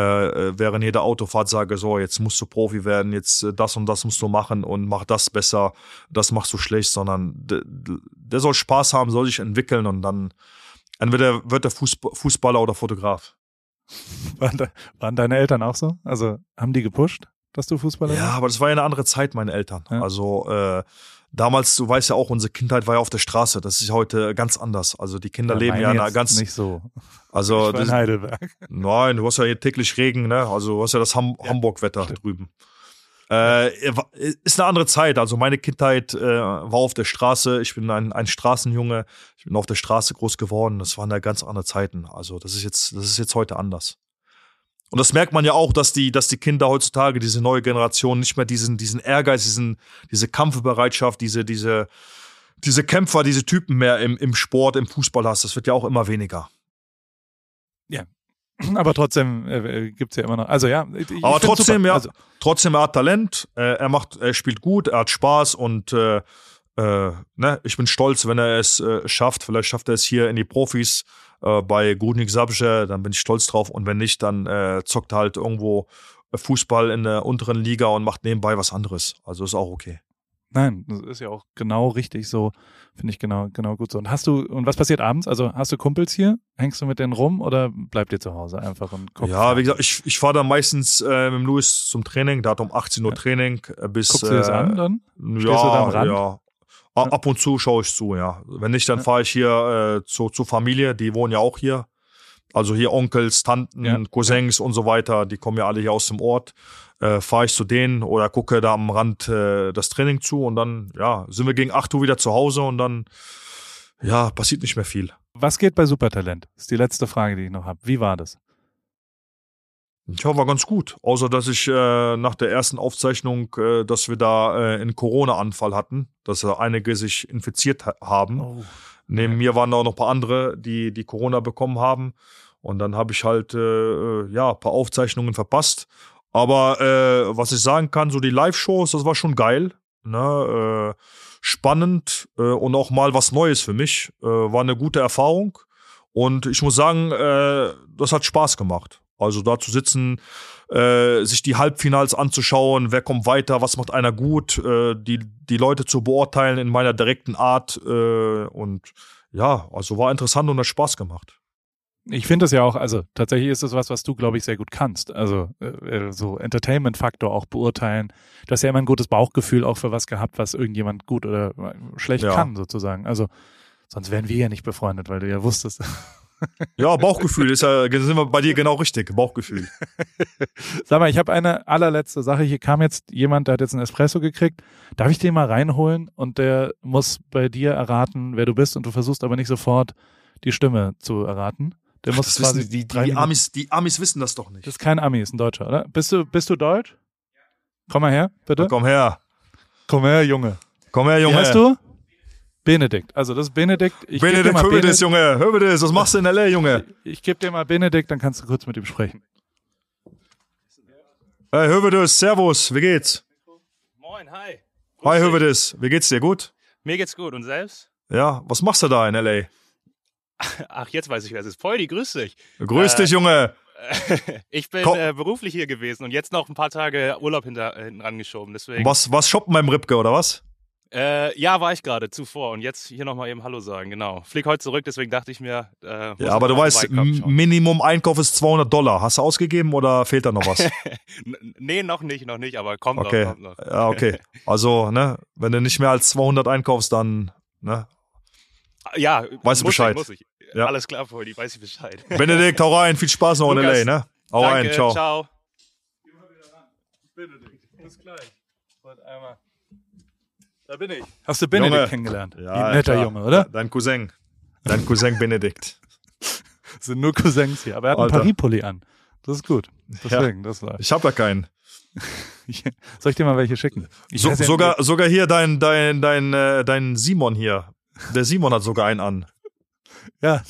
während jeder Autofahrt sage, so, jetzt musst du Profi werden, jetzt äh, das und das musst du machen und mach das besser, das machst du schlecht, sondern de- de- der soll Spaß haben, soll sich entwickeln und dann entweder wird er Fußb Fußballer oder Fotograf. Waren, de, waren deine Eltern auch so? Also haben die gepusht, dass du Fußballer Ja, aber das war ja eine andere Zeit, meine Eltern. Ja. Also äh, damals, du weißt ja auch, unsere Kindheit war ja auf der Straße. Das ist heute ganz anders. Also die Kinder leben ja in einer ganz, Nicht so. also ich war in Heidelberg. nein, du hast ja hier täglich Regen, ne? Also du hast ja das Ham Hamburg-Wetter drüben. Äh, ist eine andere Zeit. Also meine Kindheit äh, war auf der Straße. Ich bin ein, ein Straßenjunge. Ich bin auf der Straße groß geworden. Das waren ja ganz andere Zeiten. Also das ist jetzt, das ist jetzt heute anders. Und das merkt man ja auch, dass die, dass die Kinder heutzutage, diese neue Generation, nicht mehr diesen, diesen Ehrgeiz, diesen, diese Kampfbereitschaft, diese, diese, diese Kämpfer, diese Typen mehr im, im Sport, im Fußball hast. Das wird ja auch immer weniger. Aber trotzdem äh, gibt's ja immer noch. Also ja, ich, ich Aber trotzdem, super. ja. Also, Trotzdem, er hat Talent, äh, er macht, er spielt gut, er hat Spaß und äh, äh, ne, ich bin stolz, wenn er es äh, schafft. Vielleicht schafft er es hier in die Profis äh, bei Grudnik Zabrze, dann bin ich stolz drauf. Und wenn nicht, dann äh, zockt halt irgendwo Fußball in der unteren Liga und macht nebenbei was anderes. Also ist auch okay. nein, das ist ja auch genau richtig so. Finde ich genau, genau gut so. Und hast du, und was passiert abends? Also hast du Kumpels hier? Hängst du mit denen rum oder bleibt ihr zu Hause einfach und guckst? Ja, wie gesagt, ich, ich fahre dann meistens äh, mit Louis zum Training. Der hat um 18 Uhr Training äh, bis. Guckst du das äh, an dann? Ja, Stehst du da am Rand? ja. Ab und zu schaue ich zu, ja. Wenn nicht, dann fahre ich hier äh, zu, zur Familie, die wohnen ja auch hier. Also hier Onkels, Tanten, Ja. Cousins und so weiter, die kommen ja alle hier aus dem Ort. Äh, fahre ich zu denen oder gucke da am Rand äh, das Training zu und dann, ja, sind wir gegen 8 Uhr wieder zu Hause und dann, ja, passiert nicht mehr viel. Was geht bei Supertalent? Das ist die letzte Frage, die ich noch habe. Wie war das? Ja, war ganz gut. Außer, dass ich äh, nach der ersten Aufzeichnung, äh, dass wir da äh, einen Corona-Anfall hatten, dass einige sich infiziert ha haben. Oh. Neben mir waren auch noch ein paar andere, die die Corona bekommen haben. Und dann habe ich halt äh, äh, ja ein paar Aufzeichnungen verpasst. Aber äh, was ich sagen kann, so die Live-Shows, das war schon geil. Ne? Äh, spannend äh, und auch mal was Neues für mich. Äh, war eine gute Erfahrung. Und ich muss sagen, äh, das hat Spaß gemacht. Also da zu sitzen, äh, sich die Halbfinals anzuschauen, wer kommt weiter, was macht einer gut, äh, die, die Leute zu beurteilen in meiner direkten Art. Äh, und ja, also war interessant und hat Spaß gemacht. Ich finde es ja auch, also tatsächlich ist es was, was du, glaube ich, sehr gut kannst. Also äh, so Entertainment-Faktor auch beurteilen. Du hast ja immer ein gutes Bauchgefühl auch für was gehabt, was irgendjemand gut oder äh, schlecht Ja. kann, sozusagen. Also sonst wären wir ja nicht befreundet, weil du ja wusstest. Ja, Bauchgefühl ist ja, sind wir bei dir genau richtig, Bauchgefühl. Sag mal, ich habe eine allerletzte Sache. Hier kam jetzt jemand, der hat jetzt einen Espresso gekriegt. Darf ich den mal reinholen? Und der muss bei dir erraten, wer du bist und du versuchst aber nicht sofort die Stimme zu erraten. Der muss Das quasi wissen, die, drei die, Minuten- Amis, die Amis wissen das doch nicht. Das ist kein Ami, ist ein Deutscher, oder? Bist du, bist du Deutsch? Komm mal her, bitte. Komm her. Komm her, Junge. Komm her, Junge. Wie heißt du? Benedikt. Also das ist Benedikt. Ich Benedikt Benedikt. Junge. Hövedes, was machst du in L.A., Junge? Ich gebe dir mal Benedikt, dann kannst du kurz mit ihm sprechen. Hey, Hövedes, Servus, wie geht's? Moin, hi. Hi, Hövedes. Wie geht's dir? Gut? Mir geht's gut. Und selbst? Ja, was machst du da in L.A.? Ach, jetzt weiß ich, wer es ist. Poldi, grüß dich. Grüß Äh, dich, Junge. ich bin äh, beruflich hier gewesen und jetzt noch ein paar Tage Urlaub hinter, hinten rangeschoben. Deswegen. Was, was shoppen beim Ripke, oder was? Äh, ja, war ich gerade zuvor und jetzt hier nochmal eben Hallo sagen. Genau. Flieg heute zurück, deswegen dachte ich mir. Äh, Ja, aber du mal weißt. Minimum Einkauf ist 200 Dollar. Hast du ausgegeben oder fehlt da noch was? Nee, noch nicht, noch nicht, aber kommt Okay. noch, kommt noch. Ja, okay. Also, ne, wenn du nicht mehr als 200 einkaufst, dann, ne. Ja, Weißt du Bescheid? Ich, muss ich. Ja. Alles klar, Poldi, weiß ich Bescheid. Benedikt, hau rein. Viel Spaß noch in Lukas, L.A., ne? Hau Danke, rein. Ciao. ciao. Benedikt, bis gleich. Wollte einmal. Da bin ich. Hast du Benedikt Junge. kennengelernt? Ja, Wie ein netter klar. Junge, oder? Dein Cousin. Dein Cousin Benedikt. Das sind nur Cousins hier. Aber er hat einen Alter. Paris-Pulli an. Das ist gut. Deswegen, das läuft. Ich hab ja keinen. Soll ich dir mal welche schicken? So, ja sogar, sogar hier dein, dein, dein, äh, dein Simon hier. Der Simon hat sogar einen an. Ja.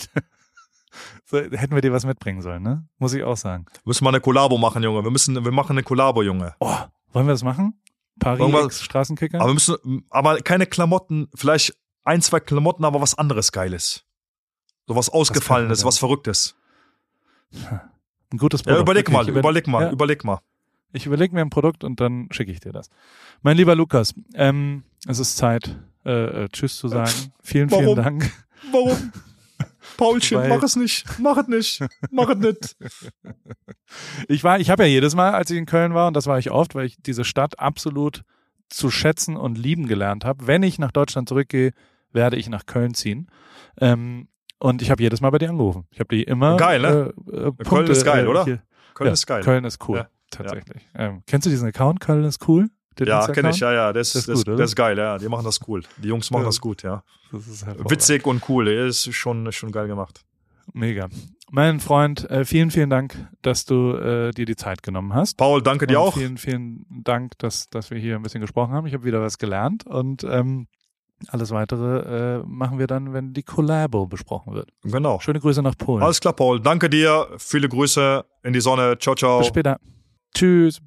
So, hätten wir dir was mitbringen sollen, ne? Muss ich auch sagen. Müssen wir eine Kollabo machen, Junge. Wir müssen, wir machen eine Kollabo, Junge. Oh, wollen wir das machen? Paris Straßenkicker? Aber müssen, aber keine Klamotten, vielleicht ein, zwei Klamotten, aber was anderes Geiles. So was Ausgefallenes, was Verrücktes. ein gutes Ja, Produkt. überleg Okay, mal, ich über- überleg mal, Ja, überleg mal. ich überlege mir ein Produkt und dann schicke ich dir das. Mein lieber Lukas, ähm, es ist Zeit, äh, äh, Tschüss zu sagen. Vielen, vielen Warum? Dank. Warum? Paulchen, Weil- mach es nicht. Mach es nicht. Mach es nicht. Ich war, ich habe ja jedes Mal, als ich in Köln war, und das war ich oft, weil ich diese Stadt absolut zu schätzen und lieben gelernt habe. Wenn ich nach Deutschland zurückgehe, werde ich nach Köln ziehen. Ähm, und ich habe jedes Mal bei dir angerufen. Ich habe die immer. Geil, ne? Äh, äh, Punkte, Köln ist geil, äh, oder? Hier. Köln ja, ist geil. Köln ist cool, Ja. tatsächlich. Ähm, kennst du diesen Account? Köln ist cool? Ja, kenne ich, ja, ja. Das, Das ist gut, das ist geil, ja. Die machen das cool. Die Jungs machen Ja. das gut, ja. Das. Witzig und cool. Das ist schon, schon geil gemacht. Mega. Mein Freund, äh, vielen, vielen Dank, dass du äh, dir die Zeit genommen hast. Paul, danke dir Und auch. Vielen, vielen Dank, dass, dass wir hier ein bisschen gesprochen haben. Ich habe wieder was gelernt und ähm, alles weitere äh, machen wir dann, wenn die Collabo besprochen wird. Genau. Schöne Grüße nach Polen. Alles klar, Paul. Danke dir. Viele Grüße in die Sonne. Ciao, ciao. Bis später. Tschüss.